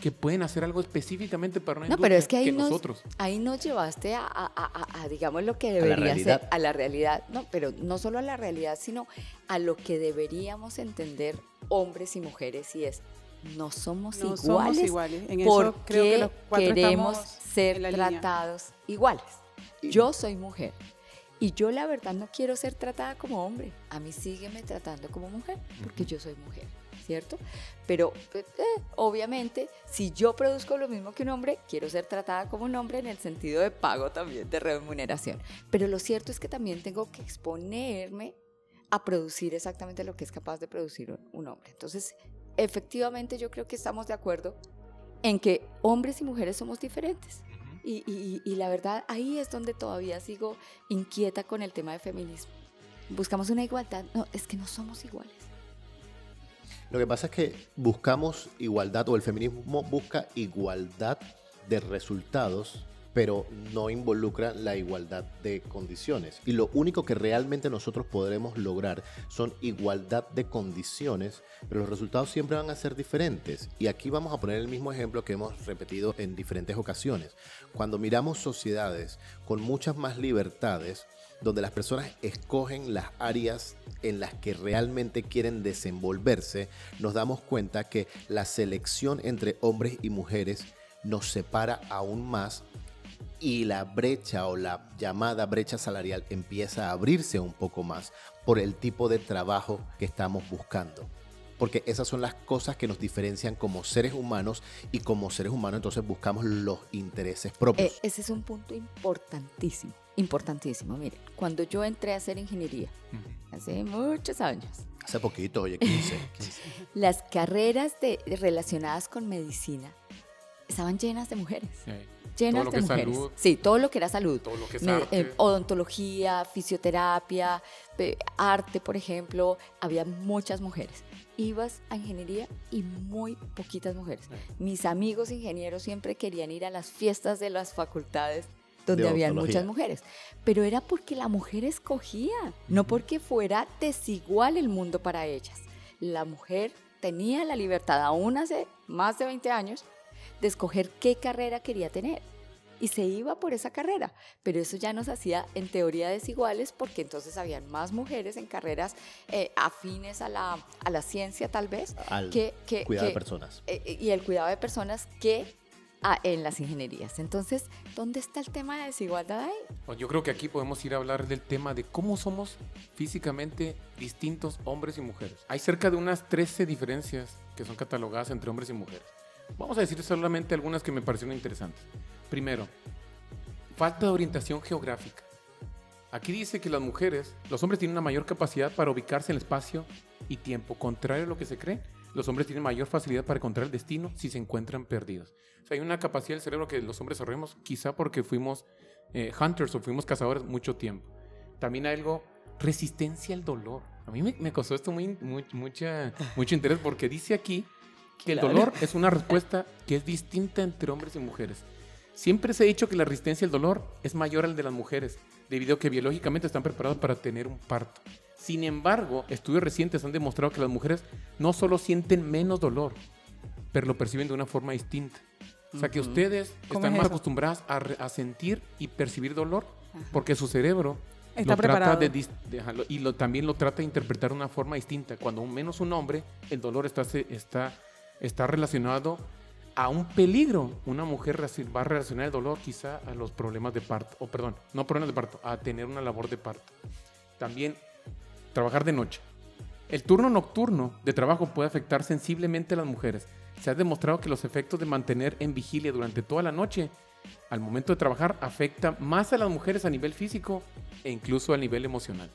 que pueden hacer algo específicamente para una No, pero es que ahí nos, nosotros. ahí nos llevaste a, a- a- a- a, digamos, lo que debería ser, a la realidad. No, pero no solo a la realidad, sino a lo que deberíamos entender hombres y mujeres, y es, no somos No somos iguales eso creo que porque los cuatro queremos ser línea. tratados iguales. Yo soy mujer. Y yo la verdad no quiero ser tratada como hombre. A mí sígueme tratando como mujer, porque yo soy mujer, ¿cierto? Pero eh, obviamente, si yo produzco lo mismo que un hombre, quiero ser tratada como un hombre en el sentido de pago también, de remuneración. Pero lo cierto es que también tengo que exponerme a producir exactamente lo que es capaz de producir un- un hombre. Entonces, efectivamente yo creo que estamos de acuerdo en que hombres y mujeres somos diferentes. Y, y- y la verdad, ahí es donde todavía sigo inquieta con el tema de feminismo. Buscamos una igualdad. No, es que no somos iguales. Lo que pasa es que buscamos igualdad, o el feminismo busca igualdad de resultados, pero no involucra la igualdad de condiciones. Y lo único que realmente nosotros podremos lograr son igualdad de condiciones, pero los resultados siempre van a ser diferentes. Y aquí vamos a poner el mismo ejemplo que hemos repetido en diferentes ocasiones. Cuando miramos sociedades con muchas más libertades, donde las personas escogen las áreas en las que realmente quieren desenvolverse, nos damos cuenta que la selección entre hombres y mujeres nos separa aún más y la brecha o la llamada brecha salarial empieza a abrirse un poco más por el tipo de trabajo que estamos buscando. Porque esas son las cosas que nos diferencian como seres humanos y como seres humanos entonces buscamos los intereses propios. Eh, ese es un punto importantísimo, importantísimo. Mire, cuando yo entré a hacer ingeniería, hace muchos años, Hace poquito, oye, 15. 15. las carreras de, relacionadas con medicina estaban llenas de mujeres. Sí. Llenas Todo lo de que es mujeres. salud. Sí, todo lo que era salud. Todo lo que es Me- arte. eh, odontología, fisioterapia, arte, por ejemplo, había muchas mujeres. Ibas a ingeniería y muy poquitas mujeres. Mis amigos ingenieros siempre querían ir a las fiestas de las facultades donde De habían odontología. muchas mujeres, pero era porque la mujer escogía, no porque fuera desigual el mundo para ellas. La mujer tenía la libertad, aún hace más de 20 años, de escoger qué carrera quería tener. Y se iba por esa carrera, pero eso ya nos hacía en teoría desiguales porque entonces habían más mujeres en carreras eh, afines a la, a la ciencia tal vez, Al que, que- cuidado de que- personas. eh, eh, y el cuidado de personas que ah, en las ingenierías. Entonces, ¿dónde está el tema de desigualdad ahí? Pues Yo creo que aquí podemos ir a hablar del tema de cómo somos físicamente distintos hombres y mujeres. Hay cerca de unas 13 diferencias que son catalogadas entre hombres y mujeres. Vamos a decir solamente algunas que me parecieron interesantes. Primero, falta de orientación geográfica. Aquí dice que las mujeres, los hombres tienen una mayor capacidad para ubicarse en el espacio y tiempo. Contrario a lo que se cree, los hombres tienen mayor facilidad para encontrar el destino si se encuentran perdidos. O sea, hay una capacidad del cerebro que los hombres desarrollamos quizá porque fuimos eh, hunters o fuimos cazadores mucho tiempo. También hay algo, resistencia al dolor. A mí me, me causó esto muy, muy- mucha, mucho interés porque dice aquí que el dolor es una respuesta que es distinta entre hombres y mujeres. Siempre se ha dicho que la resistencia al dolor es mayor al de las mujeres, debido a que biológicamente están preparadas para tener un parto. Sin embargo, estudios recientes han demostrado que las mujeres no solo sienten menos dolor, pero lo perciben de una forma distinta. O sea que Ujú. ustedes ¿Cómo están es más acostumbradas a, a sentir y percibir dolor Ajá. porque su cerebro Está lo trata preparado. de, dis- de- lo- y lo, también lo trata de interpretar de una forma distinta. Cuando menos un hombre, el dolor está, está, está relacionado a un peligro. Una mujer va a relacionar el dolor quizá a los problemas de parto, o perdón, no problemas de parto, a tener una labor de parto. También trabajar de noche. El turno nocturno de trabajo puede afectar sensiblemente a las mujeres. Se ha demostrado que los efectos de mantener en vigilia durante toda la noche al momento de trabajar afecta más a las mujeres a nivel físico e incluso a nivel emocional.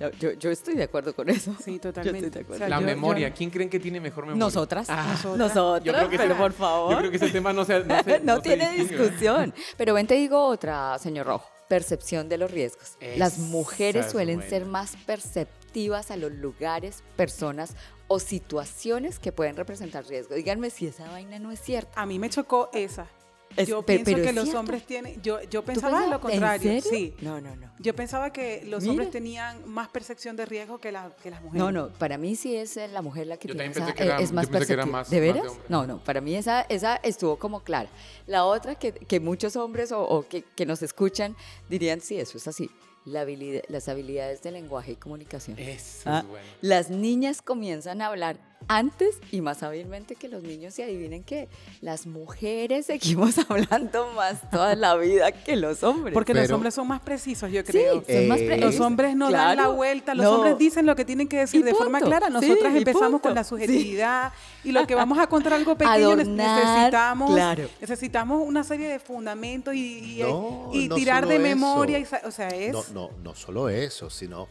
Yo, yo- yo estoy de acuerdo con eso. Sí, totalmente. de acuerdo. O sea, la yo- memoria, yo- ¿quién creen que tiene mejor memoria? Nosotras. Nosotras. Nosotras. Yo creo que pero ese- por favor. Yo creo que ese tema no se, no se- no tiene discusión. Pero ven, te digo otra, señor Rojo. Percepción de los riesgos. Las mujeres es suelen ser más perceptivas a los lugares, personas o situaciones que pueden representar riesgo. Díganme si esa vaina no es cierta. A mí me chocó esa. Es- yo pe- pienso pero que los cierto. hombres tienen. Yo, yo ¿Tú pensaba en lo contrario. ¿En serio? Sí. No, no, no. Yo pensaba que los hombres tenían más percepción de riesgo que, la- que las mujeres. No, no, para mí sí es eh, la mujer la que Yo tiene esa, que era- eh, es más más- ¿De más de veras? no, no, para mí esa, esa estuvo como clara. La otra que, que muchos hombres o, o que, que nos escuchan dirían, sí, eso es así. La habilidad- las habilidades de lenguaje y comunicación. Eso Ah, es bueno. Las niñas comienzan a hablar antes y más hábilmente que los niños y adivinen qué, las mujeres seguimos hablando más toda la vida que los hombres. Porque los hombres son más precisos, yo sí, creo. son más Eh, Los hombres no dan la vuelta, los no. hombres dicen lo que tienen que decir Y de forma clara. Nosotras empezamos punto. con la Sí. subjetividad y lo que vamos a contar algo pequeño Adornar, necesitamos claro. necesitamos una serie de fundamentos y, y- No, y no tirar de memoria, y o sea, es No, no, no solo eso, sino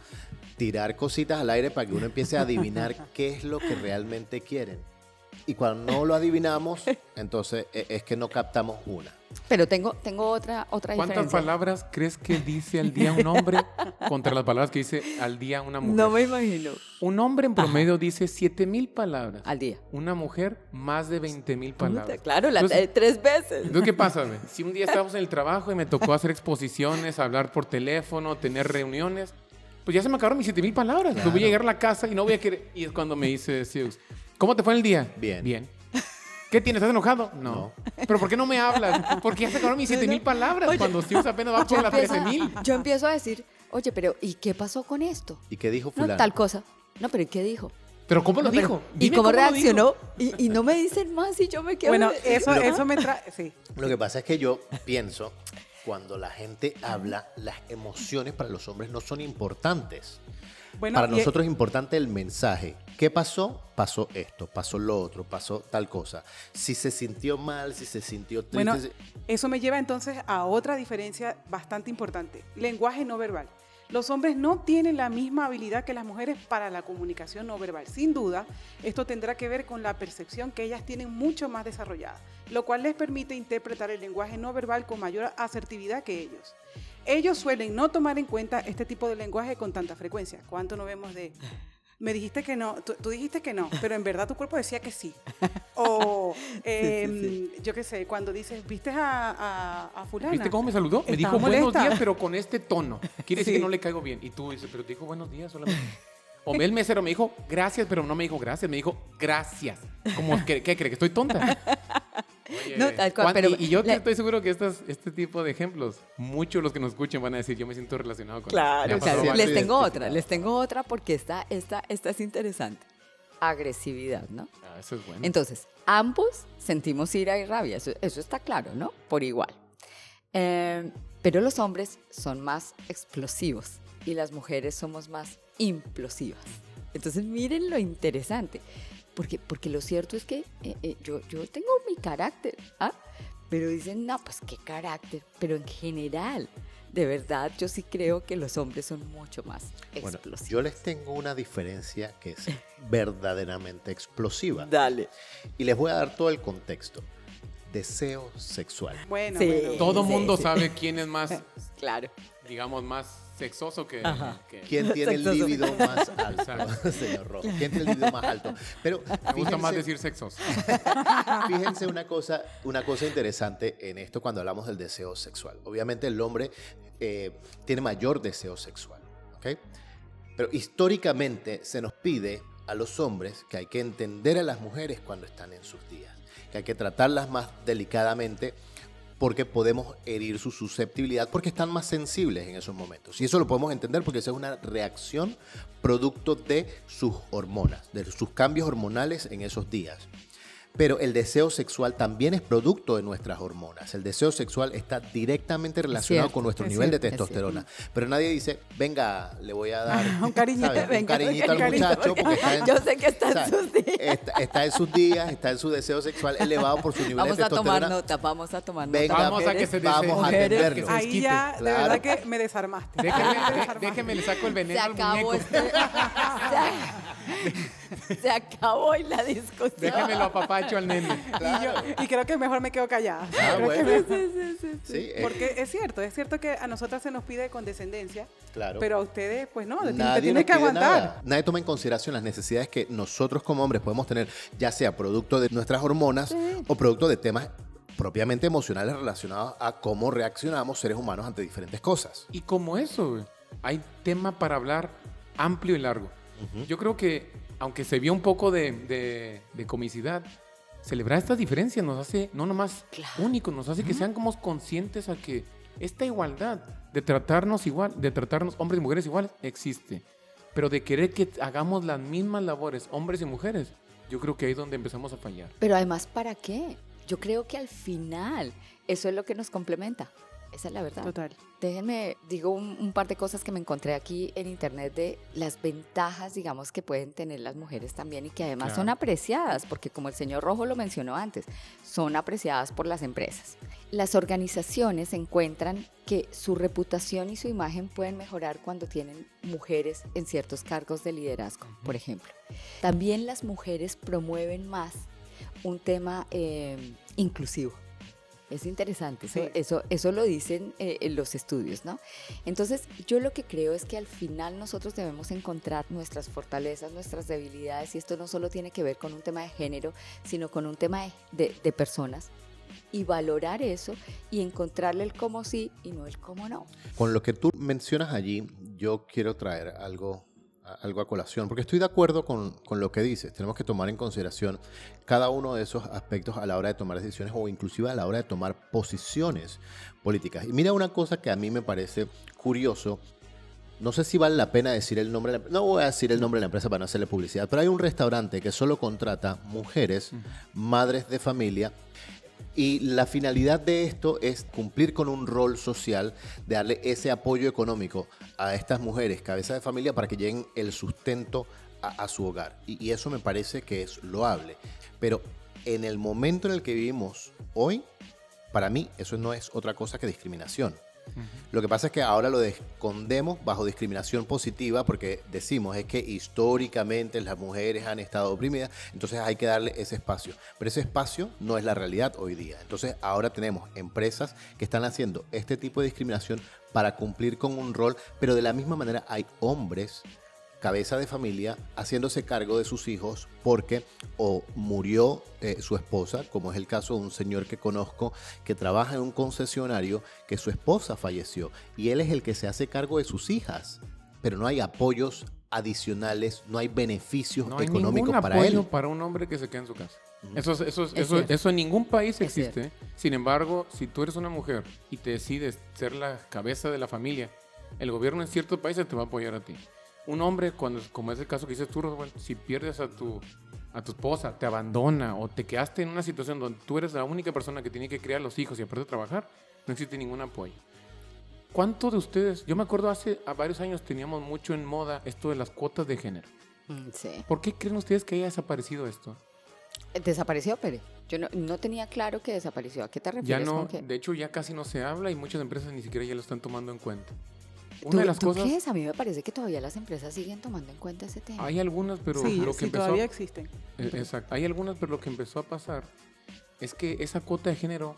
tirar cositas al aire para que uno empiece a adivinar qué es lo que realmente quieren. Y cuando no lo adivinamos, entonces e- es que no captamos una. Pero tengo, tengo otra, otra ¿Cuántas diferencia. palabras crees que dice al día un hombre contra las palabras que dice al día una mujer? No me imagino. Un hombre en promedio dice 7000 palabras. Al día. Una mujer más de 20000 palabras. Puta, claro, la- Entonces, eh, tres veces. Entonces, ¿qué pasa? Si un día estábamos en el trabajo y me tocó hacer exposiciones, hablar por teléfono, tener reuniones, pues ya se me acabaron mis 7000 palabras. Pues voy a Claro. llegar a la casa y no voy a querer. Y es cuando me dice Zeus, ¿cómo te fue en el día? Bien. Bien. ¿Qué tienes? ¿Estás enojado? No. No. ¿Pero por qué no me hablas? Porque ya se acabaron mis 7000 palabras cuando Zeus apenas va por las empiezo, 13000. yo empiezo a decir, oye, pero ¿y qué pasó con esto? ¿Y qué dijo No, fulano? tal cosa. No, pero ¿y qué dijo? ¿Pero cómo lo No, dijo? ¿Y cómo reaccionó? Y, y no me dicen más y yo me quedo... bueno, de- eso Lo- eso me trae, sí. Lo que pasa es que yo pienso cuando la gente habla, las emociones para los hombres no son importantes. Bueno, para nosotros es importante el mensaje. ¿Qué pasó? Pasó esto, pasó lo otro, pasó tal cosa. Si se sintió mal, si se sintió triste. Bueno, eso me lleva entonces a otra diferencia bastante importante, lenguaje no verbal. Los hombres no tienen la misma habilidad que las mujeres para la comunicación no verbal. Sin duda, esto tendrá que ver con la percepción que ellas tienen mucho más desarrollada, lo cual les permite interpretar el lenguaje no verbal con mayor asertividad que ellos. Ellos suelen no tomar en cuenta este tipo de lenguaje con tanta frecuencia. ¿Cuánto no vemos de... Me dijiste que no, tú, tú dijiste que no, pero en verdad tu cuerpo decía que sí. O, em, yo qué sé, cuando dices, ¿viste a, a, a fulana? ¿Viste cómo me saludó? Me dijo buenos molesta. días, pero con este tono. Quiere decir Sí. que no le caigo bien. Y tú dices, pero te dijo buenos días solamente. O el mesero me dijo gracias, pero no me dijo gracias, me dijo gracias. Como, ¿qué, qué cree? ¿Que estoy tonta? Oye, No, tal cual, ¿cuán- pero y, y yo la- estoy seguro que estas, este tipo de ejemplos, muchos de los que nos escuchen van a decir, yo me siento relacionado con Claro, claro. Les tengo otra, les tengo otra porque esta, esta, esta es interesante. Agresividad, ¿no? Ah, eso es bueno. Entonces, ambos sentimos ira y rabia, eso, eso está claro, ¿no? Por igual. Eh, pero los hombres son más explosivos y las mujeres somos más implosivas. Entonces, miren lo interesante, porque, porque lo cierto es que eh, eh, yo, yo tengo mi carácter, ¿ah? Pero dicen, no, pues qué carácter, pero en general, de verdad, yo sí creo que los hombres son mucho más Bueno, explosivos. yo les tengo una diferencia que es verdaderamente explosiva. Dale. Y les voy a dar todo el contexto. Deseo sexual. Bueno, Sí. bueno. Todo sí, mundo sí. sabe quién es más, Claro. digamos, más sexoso que... Que- ¿Quién tiene el Sexoso. líbido más alto, señor Rojo? ¿Quién tiene el líbido más alto? Pero Me gusta más fíjense- decir sexoso. Fíjense una cosa, una cosa interesante en esto cuando hablamos del deseo sexual. Obviamente el hombre eh, tiene mayor deseo sexual, ¿ok? Pero históricamente se nos pide a los hombres que hay que entender a las mujeres cuando están en sus días, que hay que tratarlas más delicadamente porque podemos herir su susceptibilidad, porque están más sensibles en esos momentos. Y eso lo podemos entender porque esa es una reacción producto de sus hormonas, de sus cambios hormonales en esos días. Pero el deseo sexual también es producto de nuestras hormonas. El deseo sexual está directamente relacionado cierto, con nuestro es nivel de cierto, testosterona. Pero nadie dice, venga, le voy a dar Un cariñito, ¿sabes? un venga, cariñito al muchacho. Porque está en, Yo sé que está en sus días. Está, está en sus días, está en su deseo sexual elevado por su nivel Vamos de a tomar testosterona. nota, vamos a tomar nota. Venga, Vamos a que se vamos a atenderlo. que se Ahí ya, de Claro. verdad que me desarmaste. Déjeme, Me dé- desarmaste. déjeme, le saco el Se veneno al acabó, muñeco. este- se, acabó y la discusión. Déjemelo a papacho al nene. Y, yo- y creo que mejor me quedo callada. Ah, Creo que bueno. me- Sí, eh, Porque es cierto, es cierto que a nosotras se nos pide condescendencia, claro. pero a ustedes, pues no, te, te Nadie tienes nos que aguantar. nada. Nadie toma en consideración las necesidades que nosotros como hombres podemos tener, ya sea producto de nuestras hormonas o producto de temas propiamente emocionales relacionados a cómo reaccionamos seres humanos ante diferentes cosas. Y como eso, güey, hay tema para hablar amplio y largo. Yo creo que, aunque se vio un poco de, de- de comicidad, celebrar estas diferencias nos hace no nomás Claro. únicos, nos hace que sean como conscientes a que esta igualdad de tratarnos igual, de tratarnos hombres y mujeres iguales, existe. Pero de querer que hagamos las mismas labores, hombres y mujeres, yo creo que ahí es donde empezamos a fallar. Pero además, ¿para qué? Yo creo que al final eso es lo que nos complementa. Esa es la verdad. Total. Déjenme, digo un, un par de cosas que me encontré aquí en internet de las ventajas, digamos, que pueden tener las mujeres también y que además Claro. son apreciadas, porque como el señor Rojo lo mencionó antes, son apreciadas por las empresas. Las organizaciones encuentran que su reputación y su imagen pueden mejorar cuando tienen mujeres en ciertos cargos de liderazgo, por ejemplo. También las mujeres promueven más un tema eh, inclusivo. Es interesante, eso, Sí. eso, eso lo dicen eh, en los estudios, ¿no? Entonces, yo lo que creo es que al final nosotros debemos encontrar nuestras fortalezas, nuestras debilidades, y esto no solo tiene que ver con un tema de género, sino con un tema de, de- de personas, y valorar eso y encontrarle el cómo sí y no el cómo no. Con lo que tú mencionas allí, yo quiero traer algo, algo a colación, porque estoy de acuerdo con, con lo que dices. Tenemos que tomar en consideración cada uno de esos aspectos a la hora de tomar decisiones o inclusive a la hora de tomar posiciones políticas. Y mira una cosa que a mí me parece curioso. No sé si vale la pena decir el nombre de la No voy a decir el nombre de la empresa para no hacerle publicidad, pero hay un restaurante que solo contrata mujeres, madres de familia, Y la finalidad de esto es cumplir con un rol social, de darle ese apoyo económico a estas mujeres, cabeza de familia, para que lleguen el sustento a, su hogar. Y eso me parece que es loable. Pero en el momento en el que vivimos hoy, para mí eso no es otra cosa que discriminación. Lo que pasa es que ahora lo escondemos bajo discriminación positiva porque decimos es que históricamente las mujeres han estado oprimidas, entonces hay que darle ese espacio. Pero ese espacio no es la realidad hoy día. Entonces ahora tenemos empresas que están haciendo este tipo de discriminación para cumplir con un rol, pero de la misma manera hay hombres cabeza de familia haciéndose cargo de sus hijos porque o murió eh, su esposa, como es el caso de un señor que conozco que trabaja en un concesionario que su esposa falleció y él es el que se hace cargo de sus hijas, pero no hay apoyos adicionales, no hay beneficios No hay económicos para apoyo él. para un hombre que se quede en su casa. Eso, es- eso, es- Es eso, en ningún país Es existe. Sin embargo, si tú eres una mujer y te decides ser la cabeza de la familia, el gobierno en ciertos países te va a apoyar a ti. Un hombre, cuando, como es el caso que dices tú, Roswell, si pierdes a tu, a tu esposa, te abandona o te quedaste en una situación donde tú eres la única persona que tiene que criar los hijos y aparte trabajar, no existe ningún apoyo. ¿Cuántos de ustedes, yo me acuerdo hace a varios años teníamos mucho en moda esto de las cuotas de género? Mm, Sí. ¿Por qué creen ustedes que haya desaparecido esto? Desapareció, Pere. Yo no, no tenía claro que desapareció. ¿A qué te Ya refieres no, con que? de hecho ya casi no se habla y muchas empresas ni siquiera ya lo están tomando en cuenta. ¿Tú, Una de las tú cosas, crees? A mí me parece que todavía las empresas siguen tomando en cuenta ese tema. hay algunas, pero sí, lo que sí, empezó, todavía existen. eh, exacto, hay algunas, pero lo que empezó a pasar es que esa cuota de género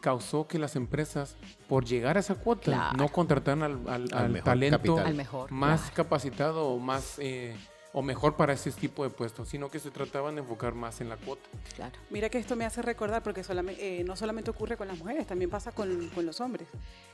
causó que las empresas, por llegar a esa cuota, Claro. no contrataran al, al- Al al mejor talento capital. Al mejor. más claro. capacitado o más eh, o mejor para ese tipo de puestos, sino que se trataban de enfocar más en la cuota. claro. Mira que esto me hace recordar, porque solamente, eh, no solamente ocurre con las mujeres, también pasa con, con los hombres.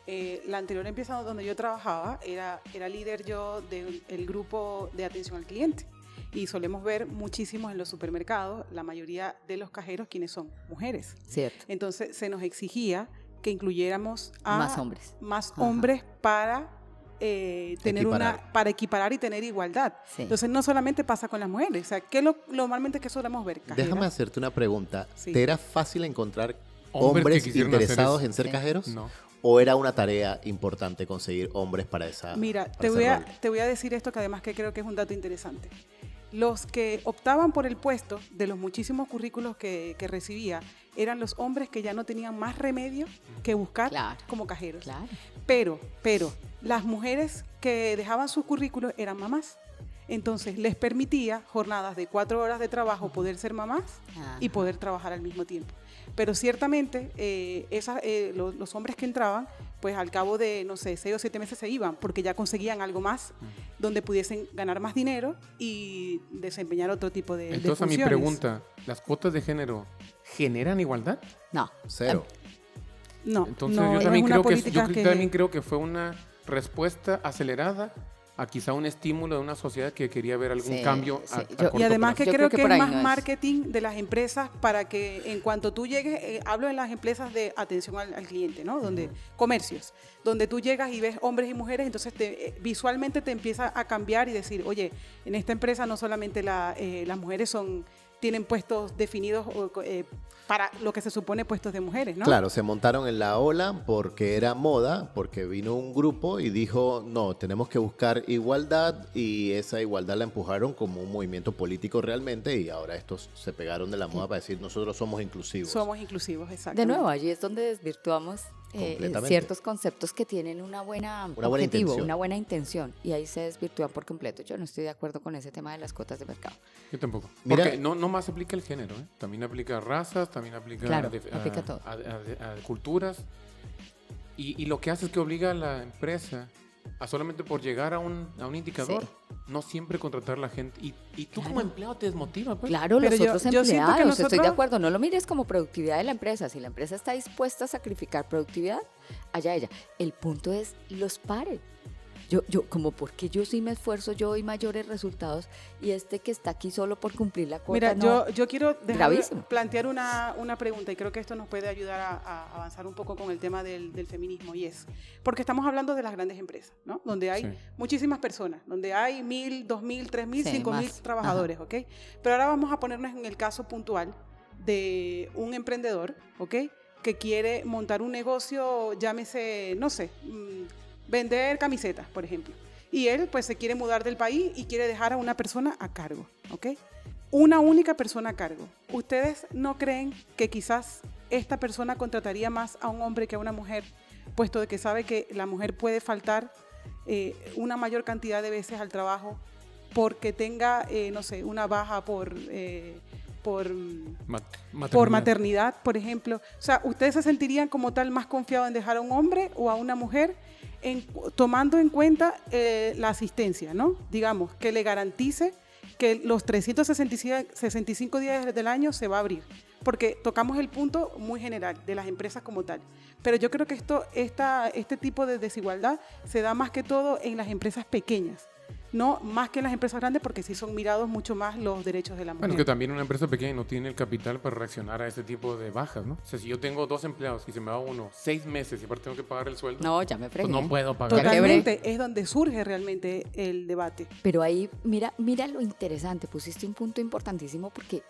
Eh, la anterior empresa donde yo trabajaba, era, era líder yo del el grupo de atención al cliente. Y solemos ver muchísimos en los supermercados, la mayoría de los cajeros, quienes son mujeres. Cierto. Entonces se nos exigía que incluyéramos a Más hombres. más Ajá. hombres para eh, tener una para equiparar y tener igualdad. Sí. Entonces no solamente pasa con las mujeres, o sea, ¿qué es lo normalmente que solemos ver? Déjame hacerte una pregunta. Sí. ¿Te era fácil encontrar Hombres interesados en ser Sí. cajeros? No. ¿O era una tarea importante conseguir hombres para esa Mira, para te voy, a, te voy a decir esto que además que creo que es un dato interesante. Los que optaban por el puesto de los muchísimos currículos que, que recibía eran los hombres que ya no tenían más remedio que buscar Claro. como cajeros. Claro. Pero, pero, las mujeres que dejaban sus currículos eran mamás. Entonces les permitía jornadas de cuatro horas de trabajo poder ser mamás y poder trabajar al mismo tiempo. Pero ciertamente eh, esas, eh, lo- los, hombres que entraban, pues al cabo de, no sé, seis o siete meses se iban porque ya conseguían algo más donde pudiesen ganar más dinero y desempeñar otro tipo de, de Entonces a mi pregunta, ¿las cuotas de género generan igualdad? No. Cero. No, Entonces no, yo creo que que- también creo que fue una respuesta acelerada a quizá un estímulo de una sociedad que quería ver algún Sí, cambio a, sí. a Yo- corto Y además plazo. que Yo creo creo que que, es más no es. marketing de las empresas para que en cuanto tú llegues, eh, hablo en las empresas de atención al, al cliente, ¿no? Donde comercios, donde tú llegas y ves hombres y mujeres, entonces te, eh, visualmente te empieza a cambiar y decir, oye, en esta empresa no solamente la, eh, las mujeres son tienen puestos definidos o, eh, para lo que se supone puestos de mujeres, ¿no? Claro, se montaron en la ola porque era moda, porque vino un grupo y dijo, no, tenemos que buscar igualdad y esa igualdad la empujaron como un movimiento político realmente y ahora estos se pegaron de la moda para decir, nosotros somos inclusivos. Somos inclusivos, exacto. De nuevo, allí es donde desvirtuamos eh, Completamente. ciertos conceptos que tienen una buena Una buena objetivo, intención. una buena intención, y ahí se desvirtúan por completo. Yo no estoy de acuerdo con ese tema de las cuotas de mercado. Yo tampoco. Mira- Porque no, no más aplica el género, ¿eh? también aplica razas, también aplica, Claro, def- aplica todo. a- a- a culturas. Y, y lo que hace es que obliga a la empresa a solamente por llegar a un, a un indicador, Sí. no siempre contratar a la gente. Y, y tú como empleado te desmotiva, pues. Claro, Pero los yo- otros yo empleados, estoy de acuerdo. No lo mires como productividad de la empresa. Si la empresa está dispuesta a sacrificar productividad, allá ella. El punto es los pares. Yo, yo, como porque yo sí me esfuerzo, yo doy mayores resultados y este que está aquí solo por cumplir la cuota, Mira, no. yo, yo quiero plantear una, una pregunta y creo que esto nos puede ayudar a, a avanzar un poco con el tema del, del feminismo y es, porque estamos hablando de las grandes empresas, ¿no? Donde hay Sí. muchísimas personas, donde hay mil, dos mil, tres mil, Sí, cinco mil trabajadores, ¿ok? Pero ahora vamos a ponernos en el caso puntual de un emprendedor, ¿ok? Que quiere montar un negocio, llámese, no sé, mm, vender camisetas, por ejemplo. Y él pues se quiere mudar del país y quiere dejar a una persona a cargo, ¿ok? Una única persona a cargo. ¿Ustedes no creen que quizás esta persona contrataría más a un hombre que a una mujer, puesto de que sabe que la mujer puede faltar eh, una mayor cantidad de veces al trabajo porque tenga, eh, no sé, una baja por, eh, por, Mat- por maternidad. maternidad, por ejemplo. O sea, ¿ustedes se sentirían como tal más confiados en dejar a un hombre o a una mujer en- tomando en cuenta eh, la asistencia, ¿no? Digamos, que le garantice que los 365 65 días del año se va a abrir. Porque tocamos el punto muy general de las empresas como tal. Pero yo creo que esto, este tipo de desigualdad se da más que todo en las empresas pequeñas, no más que en las empresas grandes, porque sí son mirados mucho más los derechos de la mujer. Bueno, que también una empresa pequeña no tiene el capital para reaccionar a este tipo de bajas, ¿no? O sea, si yo tengo dos empleados y se me va uno seis meses y aparte tengo que pagar el sueldo, No, ya me pues fregué. no puedo pagar. Totalmente, es donde surge realmente el debate. Pero ahí, mira, mira lo interesante, pusiste un punto importantísimo porque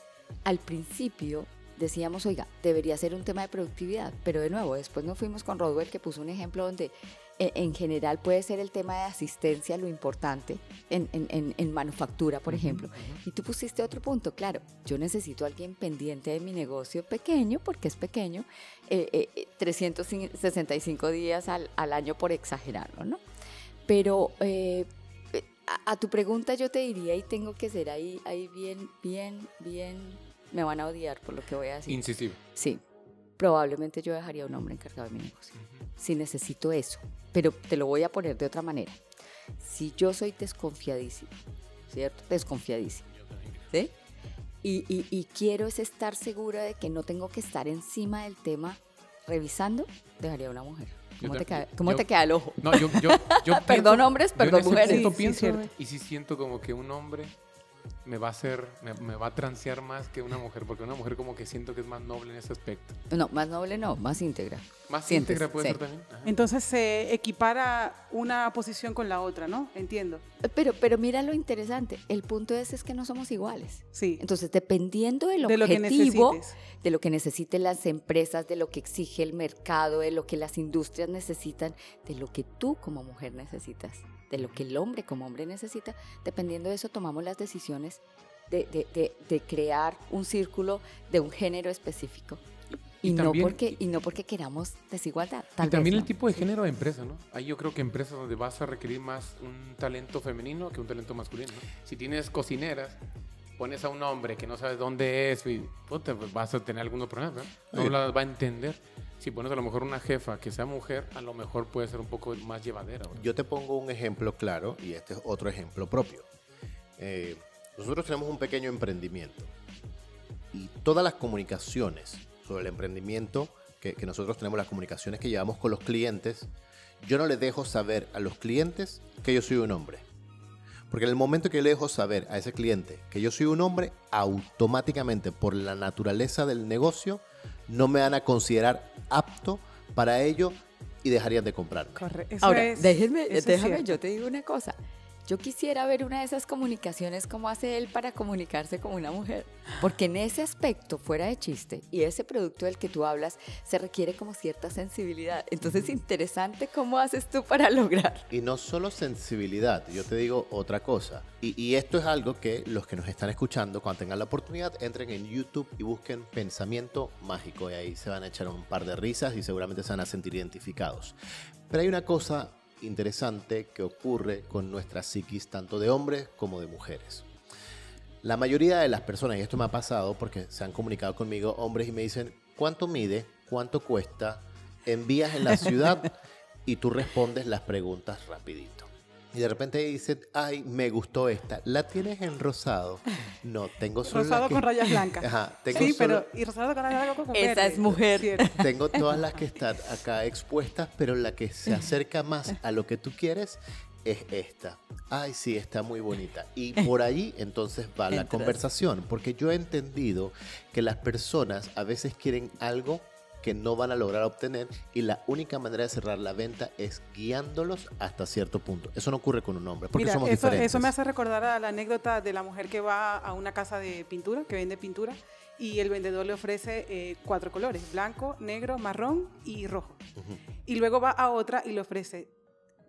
al principio decíamos, oiga, debería ser un tema de productividad, pero de nuevo, después nos fuimos con Rodwell que puso un ejemplo donde en general puede ser el tema de asistencia lo importante en, en- en- en manufactura, por ejemplo. Y tú pusiste otro punto, claro, yo necesito a alguien pendiente de mi negocio pequeño, porque es pequeño, eh, eh, eh, 365 días al, al año por exagerarlo, ¿no? Pero eh, eh, a, a tu pregunta yo te diría, y tengo que ser ahí, ahí bien, bien, bien, me van a odiar por lo que voy a decir. Incisivo. Sí, probablemente yo dejaría a un hombre encargado de mi negocio. Si necesito eso, pero te lo voy a poner de otra manera. Si yo soy desconfiadísimo, ¿cierto? Desconfiadísimo. ¿Sí? Y, y- y quiero es estar segura de que no tengo que estar encima del tema revisando, dejaría a una mujer. Yo ¿Cómo, te, también. queda, cómo Yo- te queda el ojo? No, yo, yo, yo Perdón, pienso- hombres, yo en perdón, ese mujeres. punto Sí, sí, pienso, cierto. y sí siento como que un hombre me va a hacer, me, me va a transear más que una mujer, porque una mujer como que siento que es más noble en ese aspecto. No, más noble no, más íntegra. Más Sientes, íntegra puede sí. ser también. Ajá. Entonces se equipara una posición con la otra, ¿no? Entiendo. Pero, pero mira lo interesante, el punto es, es que no somos iguales. Sí. Entonces, dependiendo del de lo que objetivo, necesites. de lo que necesiten las empresas, de lo que exige el mercado, de lo que las industrias necesitan, de lo que tú como mujer necesitas, de lo que el hombre como hombre necesita, dependiendo de eso tomamos las decisiones de, de- de- de crear un círculo de un género específico. Y, Y no también- porque, y no porque queramos desigualdad. Tal y también vez el no. tipo de género de empresa, ¿no? Ahí yo creo que empresas donde vas a requerir más un talento femenino que un talento masculino. ¿no? Si tienes cocineras, pones a un hombre que no sabes dónde es, y, puta, pues vas a tener algunos problemas, ¿no? No Sí. las va a entender. Si pones a lo mejor una jefa que sea mujer, a lo mejor puede ser un poco más llevadera. Yo te pongo un ejemplo claro y este es otro ejemplo propio. Eh, nosotros tenemos un pequeño emprendimiento y todas las comunicaciones sobre el emprendimiento que, que nosotros tenemos, las comunicaciones que llevamos con los clientes, yo no les dejo saber a los clientes que yo soy un hombre. Porque en el momento que yo le dejo saber a ese cliente que yo soy un hombre, automáticamente por la naturaleza del negocio, no me van a considerar apto para ello y dejarían de. Eso Ahora, es- déjenme, déjame, yo te digo una cosa. Yo quisiera ver una de esas comunicaciones como hace él para comunicarse con una mujer. Porque en ese aspecto, fuera de chiste, y ese producto del que tú hablas, se requiere como cierta sensibilidad. Entonces, interesante cómo haces tú para lograr. Y no solo sensibilidad, yo te digo otra cosa. Y, y esto es algo que los que nos están escuchando, cuando tengan la oportunidad, entren en YouTube y busquen Pensamiento Mágico. Y ahí se van a echar un par de risas y seguramente se van a sentir identificados. Pero hay una cosa interesante que ocurre con nuestra psiquis, tanto de hombres como de mujeres. La mayoría de las personas, y esto me ha pasado porque se han comunicado conmigo hombres y me dicen, ¿cuánto mide? ¿Cuánto cuesta? Envías en la ciudad y tú respondes las preguntas rapidito. Y de repente dicen, ay, me gustó esta. ¿La tienes en rosado? No, tengo solo la Rosado que- con rayas blancas. Ajá, tengo sí, solo- pero y rosado con rayas blancas con Esa verde. es mujer. Cierto. Tengo todas las que están acá expuestas, pero la que se acerca más a lo que tú quieres es esta. Ay, sí, está muy bonita. Y por ahí entonces va la conversación, porque yo he entendido que las personas a veces quieren algo que no van a lograr obtener y la única manera de cerrar la venta es guiándolos hasta cierto punto. Eso no ocurre con un hombre, porque Mira, somos eso, diferentes. eso me hace recordar a la anécdota de la mujer que va a una casa de pintura, que vende pintura, y el vendedor le ofrece eh, cuatro colores, blanco, negro, marrón y rojo. Ujú. Y luego va a otra y le ofrece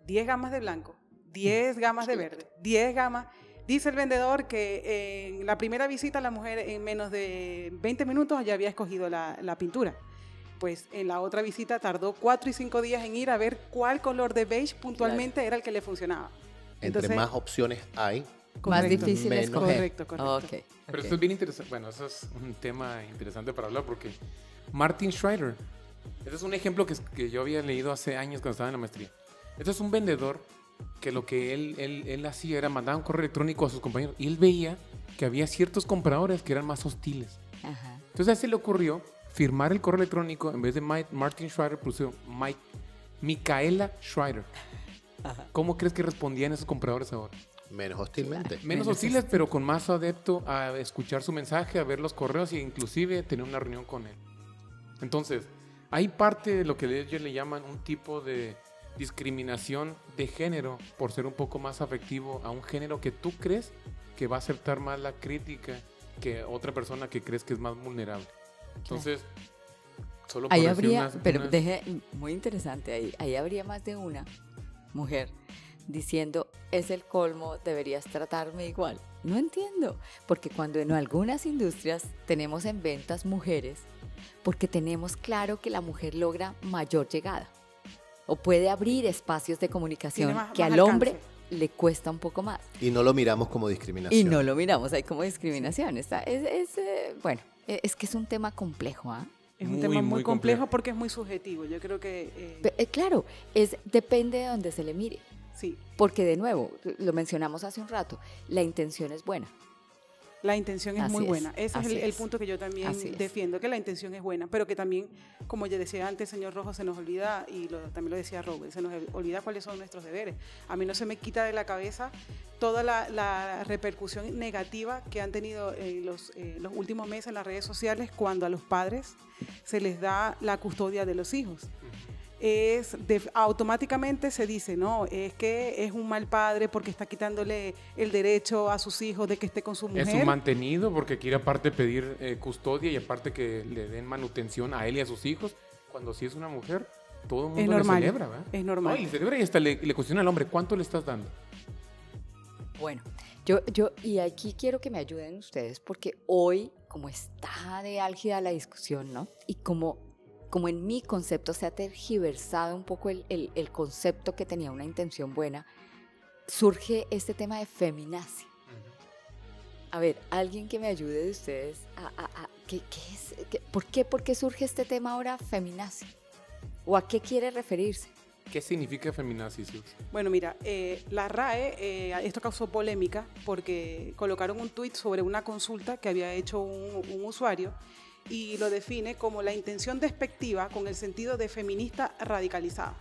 10 gamas de blanco, 10 gamas de verde, 10 gamas. Dice el vendedor que en la primera visita la mujer en menos de 20 minutos ya había escogido la, la pintura. Pues en la otra visita tardó 4 y 5 días en ir a ver cuál color de beige puntualmente era el que le funcionaba. Entre Entonces- más opciones hay, Más Correcto. difícil es. Correcto, correcto. Ok, Pero ok. esto es bien interesante. Bueno, eso es un tema interesante para hablar porque Martin Schreider, ese es un ejemplo que, que yo había leído hace años cuando estaba en la maestría. Este es un vendedor que lo que él, él, él hacía era mandar un correo electrónico a sus compañeros y él veía que había ciertos compradores que eran más hostiles. Ajá. Entonces a él se le ocurrió firmar el correo electrónico en vez de Mike- Martin Schreider, puso Mike, Micaela Schreider. ¿Cómo crees que respondían esos compradores ahora? menos hostilmente. Menos Menos hostiles, pero con más adepto a escuchar su mensaje, a ver los correos e inclusive tener una reunión con él. Entonces, hay parte de lo que ellos le llaman un tipo de discriminación de género por ser un poco más afectivo a un género que tú crees que va a aceptar más la crítica que otra persona que crees que es más vulnerable. Entonces, solo por Ahí decir habría, unas- pero unas- deje, muy interesante, ahí, ahí habría más de una mujer diciendo, es el colmo, deberías tratarme igual. No entiendo, porque cuando en algunas industrias tenemos en ventas mujeres, porque tenemos claro que la mujer logra mayor llegada o puede abrir espacios de comunicación más- que más al hombre. Le cuesta un poco más. Y no lo miramos como discriminación. Y no lo miramos ahí como discriminación. Está, es, es, eh, bueno, e- es que es un tema complejo, ¿ah? Es un Muy, tema muy, muy complejo complejo. porque es muy subjetivo. Yo creo que eh, eh, claro, es, depende de donde se le mire. sí. Porque de nuevo, lo mencionamos hace un rato, la intención es buena. La intención es Así muy es, buena. Ese es el, punto que yo también Así es. defiendo, que la intención es buena, pero que también, como ya decía antes, señor Rojo, se nos olvida, y lo- también lo decía Robert, se nos olvida cuáles son nuestros deberes. A mí no se me quita de la cabeza toda la, la repercusión negativa que han tenido eh, los, eh, los últimos meses en las redes sociales cuando a los padres se les da la custodia de los hijos es de- automáticamente se dice, no, es que es un mal padre porque está quitándole el derecho a sus hijos de que esté con su mujer. Es un mantenido porque quiere aparte pedir eh, custodia y aparte que le den manutención a él y a sus hijos. Cuando sí es una mujer, todo el mundo Es le celebra, ¿verdad? es normal. No, y le celebra y hasta le, le cuestiona al hombre, ¿cuánto le estás dando? Bueno, yo, yo, y aquí quiero que me ayuden ustedes, porque hoy, como está de álgida la discusión, ¿no? Y como, como en mi concepto se ha tergiversado un poco el, el- el concepto que tenía una intención buena, surge este tema de feminazi. A ver, alguien que me ayude de ustedes, a, a- a- ¿qué, qué es, qué- ¿por, qué, ¿por qué surge este tema ahora feminazi? ¿O a qué quiere referirse? ¿Qué significa feminazis? Luz? Bueno, mira, eh, la RAE, eh, esto causó polémica porque colocaron un tuit sobre una consulta que había hecho un, un usuario y lo define como la intención despectiva con el sentido de feminista radicalizada.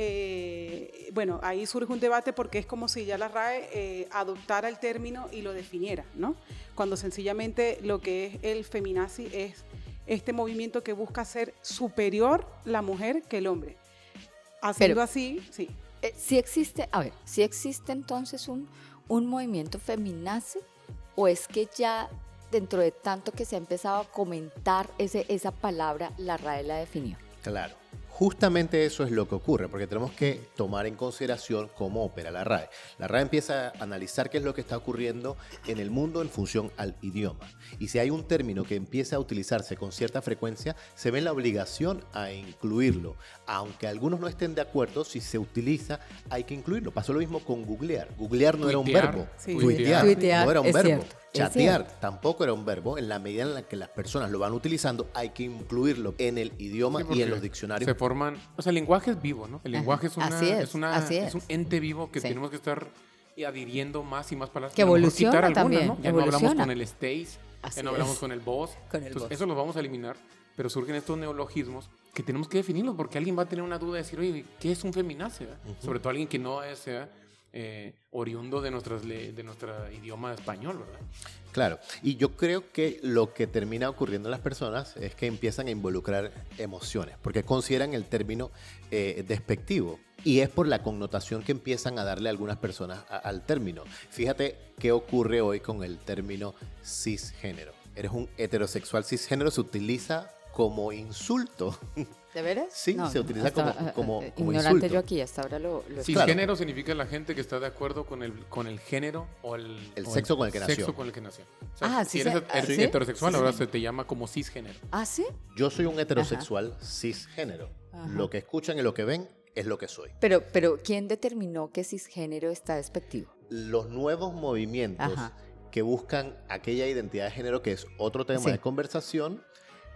Eh, bueno, ahí surge un debate porque es como si ya la RAE eh, adoptara el término y lo definiera, ¿no? Cuando sencillamente lo que es el feminazi es este movimiento que busca ser superior la mujer que el hombre. Haciendo Pero- así, sí. Eh, si existe, a ver, si existe entonces un, un movimiento feminazi o es que ya dentro de tanto que se ha empezado a comentar ese, esa palabra, la RAE la definió. Claro. Justamente eso es lo que ocurre, porque tenemos que tomar en consideración cómo opera la RAE. La RAE empieza a analizar qué es lo que está ocurriendo en el mundo en función al idioma. Y si hay un término que empieza a utilizarse con cierta frecuencia, se ve la obligación a incluirlo. Aunque algunos no estén de acuerdo, si se utiliza, hay que incluirlo. Pasó lo mismo con googlear. Googlear no era un verbo. Sí. Tuitear, Tuitear, no era un es verbo. cierto, Chatear tampoco era un verbo. En la medida en la que las personas lo van utilizando, hay que incluirlo en el idioma Sí, y en los diccionarios. Se forman, o sea, el lenguaje es vivo, ¿no? El lenguaje es, una, así es, es, una, así es es. un ente vivo que Sí. tenemos que estar adhiriendo más y más palabras. Que evoluciona quitar algunas, también, ¿no? Ya no hablamos evoluciona. con el stays, Así ya no hablamos es. con el boss. Con el Entonces, boss. eso lo vamos a eliminar, pero surgen estos neologismos que tenemos que definirlos porque alguien va a tener una duda de decir, oye, ¿qué es un feminazi? verdad? Sobre todo alguien que no es, sea eh, oriundo de, nuestras de nuestro idioma español, ¿verdad? Claro, y yo creo que lo que termina ocurriendo en las personas es que empiezan a involucrar emociones, porque consideran el término eh, despectivo. Y es por la connotación que empiezan a darle algunas personas a- al término. Fíjate qué ocurre hoy con el término cisgénero. Eres un heterosexual cisgénero, se utiliza como insulto. ¿De veras? Sí, se utiliza como- hasta- como- eh, como ignorante insulto. yo aquí, hasta ahora lo, lo Cisgénero Claro. significa la gente que está de acuerdo con el, con el género o el, El o sexo con el que sexo nació. con el que nació. O sea, Ah, si sí eres het- ah, ¿sí? heterosexual, Sí, ahora sí. se te llama como cisgénero. ¿Ah, sí? Yo soy un heterosexual cisgénero. Ajá. Lo que escuchan y lo que ven es lo que soy. Pero, pero ¿quién determinó que cisgénero está despectivo? Los nuevos movimientos Ajá. que buscan aquella identidad de género, que es otro tema Sí. de conversación,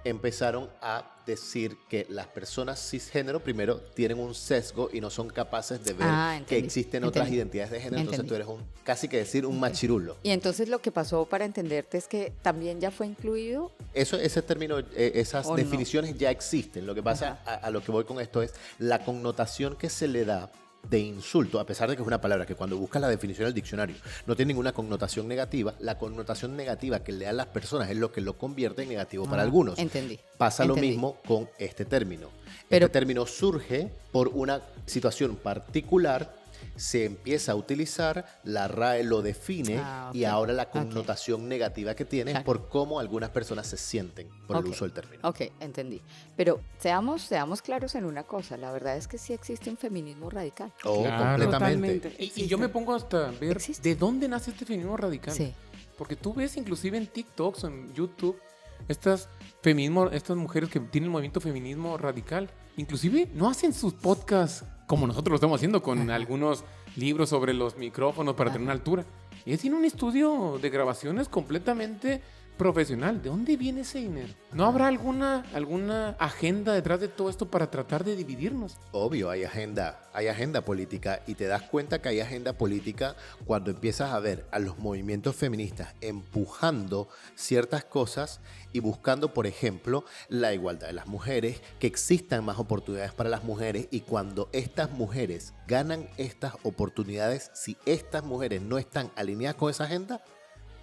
empezaron a decir que las personas cisgénero primero tienen un sesgo y no son capaces de ver Ah, que existen otras entendí. identidades de género. Entonces tú eres un, casi que decir un machirulo. Y entonces lo que pasó para entenderte es que también ya fue incluido. Eso, ese término, eh, esas definiciones ya existen. Lo que pasa, a, a lo que voy con esto es la connotación que se le da de insulto, a pesar de que es una palabra que cuando buscas la definición del diccionario no tiene ninguna connotación negativa, la connotación negativa que le dan las personas es lo que lo convierte en negativo para Ah, algunos. Entendí. Pasa lo mismo con este término. Pero- este término surge por una situación particular, se empieza a utilizar, la RAE lo define Ah, y ahora la connotación negativa que tiene es por cómo algunas personas se sienten por el uso del término. Ok, entendí. Pero seamos, seamos claros en una cosa. La verdad es que sí existe un feminismo radical. Oh, Claro. completamente. Totalmente. Y, yo me pongo hasta a ver Existe. de dónde nace este feminismo radical. Sí. Porque tú ves inclusive en TikToks o en YouTube estas feminismo, estas mujeres que tienen el movimiento feminismo radical, inclusive no hacen sus podcasts como nosotros lo estamos haciendo con algunos libros sobre los micrófonos para tener una altura. Ellas tienen un estudio de grabaciones completamente profesional. ¿De dónde viene ese dinero? ¿No habrá alguna, alguna agenda detrás de todo esto para tratar de dividirnos? Obvio, hay agenda, hay agenda política y te das cuenta que hay agenda política cuando empiezas a ver a los movimientos feministas empujando ciertas cosas y buscando, por ejemplo, la igualdad de las mujeres, que existan más oportunidades para las mujeres y cuando estas mujeres ganan estas oportunidades, si estas mujeres no están alineadas con esa agenda,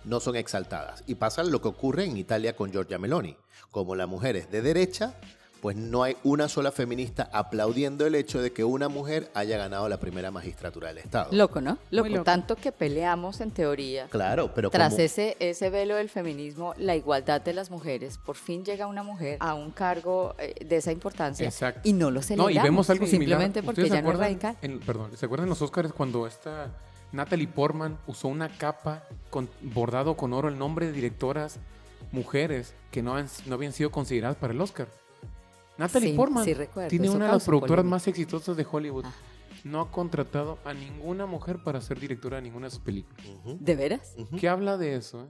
no son exaltadas. Y pasa lo que ocurre en Italia con Giorgia Meloni. Como la mujer es de derecha, pues no hay una sola feminista aplaudiendo el hecho de que una mujer haya ganado la primera magistratura del Estado. Loco, ¿no? Loco. loco. Tanto que peleamos en teoría. Claro, pero Tras como- ese, ese velo del feminismo, la igualdad de las mujeres, por fin llega una mujer a un cargo eh, de esa importancia Exacto. y no lo No, celebramos. y vemos algo similar. Simplemente porque ¿Ustedes ya se no es acuerdan radical. en- perdón, ¿se acuerdan los Oscars cuando esta Natalie Portman usó una capa con, bordado con oro el nombre de directoras mujeres que no, han- no habían sido consideradas para el Oscar? Natalie Sí, Portman sí recuerdo, tiene una de las productoras polémica. más exitosas de Hollywood. Ajá. No ha contratado a ninguna mujer para ser directora de ninguna de sus películas. ¿De veras? ¿Qué habla de eso? eh?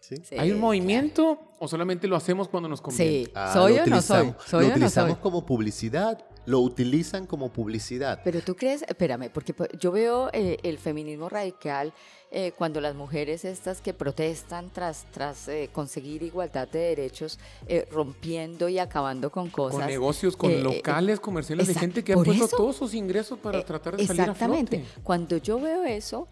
sí. ¿Hay un claro. movimiento o solamente lo hacemos cuando nos conviene? Sí. Ah, ¿Soy lo o no soy? utilizamos- ¿Soy lo o no utilizamos soy? como publicidad, lo utilizan como publicidad. Pero tú crees, espérame, porque pues, yo veo eh, el feminismo radical eh, cuando las mujeres estas que protestan tras, tras eh, conseguir igualdad de derechos, eh, rompiendo y acabando con cosas. con negocios, con eh, eh, locales comerciales de gente que ha por puesto eso. todos sus ingresos para Eh, tratar de salir a Exactamente. flote. Cuando yo veo eso,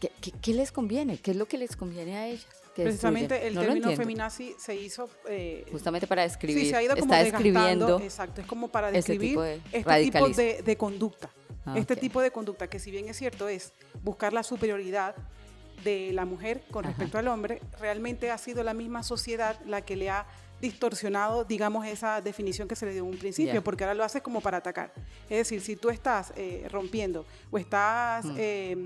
¿qué, qué, qué les conviene? ¿Qué es lo que les conviene a ellas? Que Precisamente destruyen? el No término feminazi se hizo eh, Justamente para describir. Sí, se ha ido como está describiendo. Exacto, es como para describir tipo de este tipo radicalismo. de, de conducta. Ah, este tipo de conducta, que si bien es cierto, es buscar la superioridad de la mujer con Ajá. respecto al hombre, realmente ha sido la misma sociedad la que le ha distorsionado, digamos, esa definición que se le dio en un principio, porque ahora lo hace como para atacar. Es decir, si tú estás eh, rompiendo o estás, Mm. eh,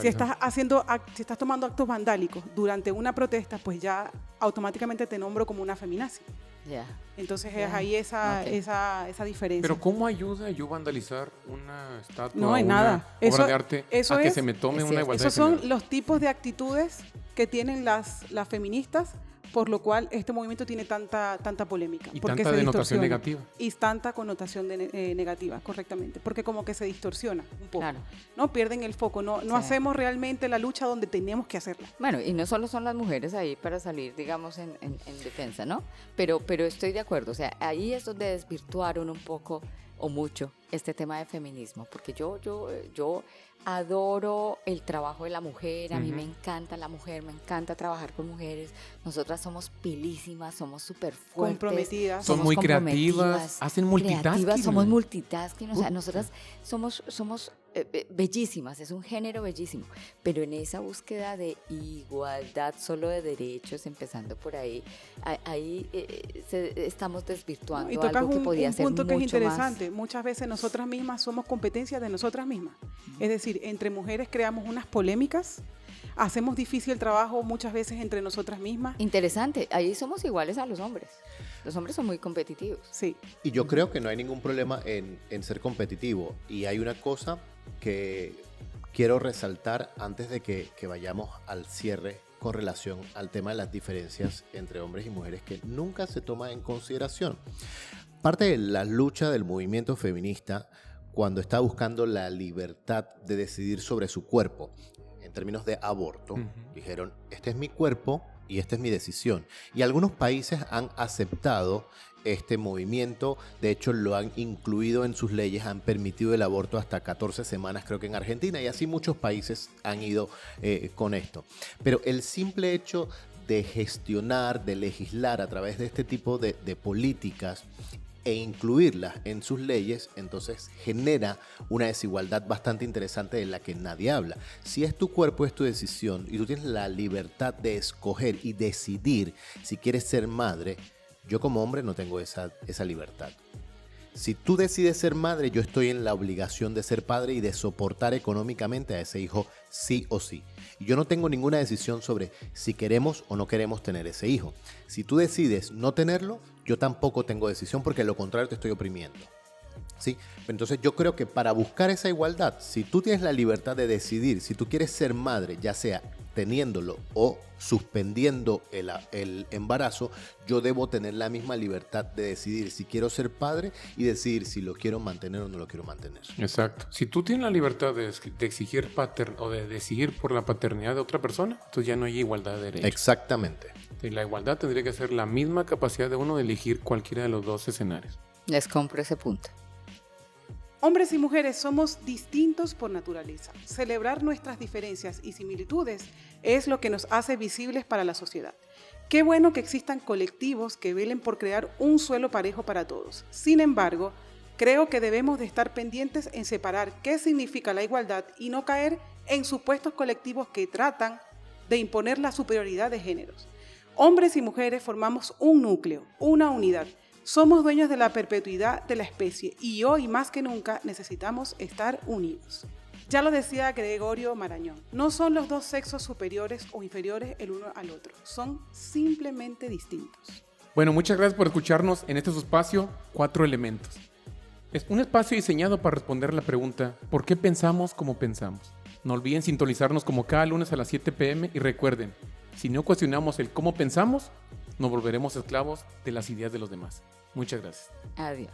si estás haciendo, ac- si estás tomando actos vandálicos durante una protesta, pues ya automáticamente te nombro como una feminazi. Ya. Entonces es ahí esa, esa, esa diferencia. Pero ¿cómo ayuda yo vandalizar una estatua No, en una nada. obra Eso- de arte eso a que es- se me tome es una igualdad Esos son los tipos de actitudes que tienen las, las feministas, por lo cual este movimiento tiene tanta, tanta polémica. Y porque tanta se denotación negativa. Y tanta connotación de eh, negativa, correctamente. Porque como que se distorsiona un poco. Claro. ¿no? Pierden el foco. No, no Sí. hacemos realmente la lucha donde tenemos que hacerla. Bueno, y no solo son las mujeres ahí para salir, digamos, en, en- en defensa, ¿no? Pero, pero estoy de acuerdo, o sea, ahí es donde desvirtuaron un poco o mucho este tema de feminismo, porque yo, yo, eh, yo adoro el trabajo de la mujer, a mí me encanta la mujer, me encanta trabajar con mujeres, nosotras somos pilísimas, somos súper fuertes. Comprometidas. Son somos muy creativas, hacen multitasking. creativas, somos multitasking, o sea, nosotras somos, somos bellísimas, es un género bellísimo, pero en esa búsqueda de igualdad solo de derechos, empezando por ahí, ahí eh, se- estamos desvirtuando Y tocas algo que un, podía un ser punto que es interesante. Muchas veces nosotras mismas somos competencia de nosotras mismas. Es decir, entre mujeres creamos unas polémicas, hacemos difícil el trabajo muchas veces entre nosotras mismas. interesante. Ahí somos iguales a los hombres. Los hombres son muy competitivos. Sí, Y yo creo que no hay ningún problema en, en ser competitivo. Y hay una cosa que quiero resaltar antes de que, que vayamos al cierre con relación al tema de las diferencias entre hombres y mujeres que nunca se toma en consideración. Parte de la lucha del movimiento feminista cuando está buscando la libertad de decidir sobre su cuerpo, en términos de aborto, dijeron, este es mi cuerpo y esta es mi decisión. Y algunos países han aceptado este movimiento, de hecho lo han incluido en sus leyes, han permitido el aborto hasta 14 semanas, creo que en Argentina, y así muchos países han ido eh, con esto. Pero el simple hecho de gestionar, de legislar a través de este tipo de, de políticas e incluirlas en sus leyes, entonces genera una desigualdad bastante interesante de la que nadie habla. Si es tu cuerpo, es tu decisión y tú tienes la libertad de escoger y decidir si quieres ser madre, yo como hombre no tengo esa, esa libertad. Si tú decides ser madre, yo estoy en la obligación de ser padre y de soportar económicamente a ese hijo sí o sí. Y yo no tengo ninguna decisión sobre si queremos o no queremos tener ese hijo. Si tú decides no tenerlo, yo tampoco tengo decisión porque lo contrario te estoy oprimiendo. ¿Sí? Entonces yo creo que para buscar esa igualdad, si tú tienes la libertad de decidir, si tú quieres ser madre, ya sea teniéndolo o suspendiendo el, el embarazo, yo debo tener la misma libertad de decidir si quiero ser padre y decidir si lo quiero mantener o no lo quiero mantener. Exacto. Si tú tienes la libertad de, de exigir pater o de decidir por la paternidad de otra persona, entonces ya no hay igualdad de derechos. Exactamente. Y la igualdad tendría que ser la misma capacidad de uno de elegir cualquiera de los dos escenarios. Les compro ese punto. Hombres y mujeres somos distintos por naturaleza. Celebrar nuestras diferencias y similitudes es lo que nos hace visibles para la sociedad. Qué bueno que existan colectivos que velen por crear un suelo parejo para todos. Sin embargo, creo que debemos de estar pendientes en separar qué significa la igualdad y no caer en supuestos colectivos que tratan de imponer la superioridad de géneros. Hombres y mujeres formamos un núcleo, una unidad. Somos dueños de la perpetuidad de la especie y hoy más que nunca necesitamos estar unidos. Ya lo decía Gregorio Marañón, no son los dos sexos superiores o inferiores el uno al otro, son simplemente distintos. Bueno, muchas gracias por escucharnos en este espacio, Cuatro Elementos. Es un espacio diseñado para responder la pregunta, ¿por qué pensamos como pensamos? No olviden sintonizarnos como cada lunes a las 7 pm y recuerden, si no cuestionamos el cómo pensamos, nos volveremos esclavos de las ideas de los demás. Muchas gracias. Adiós.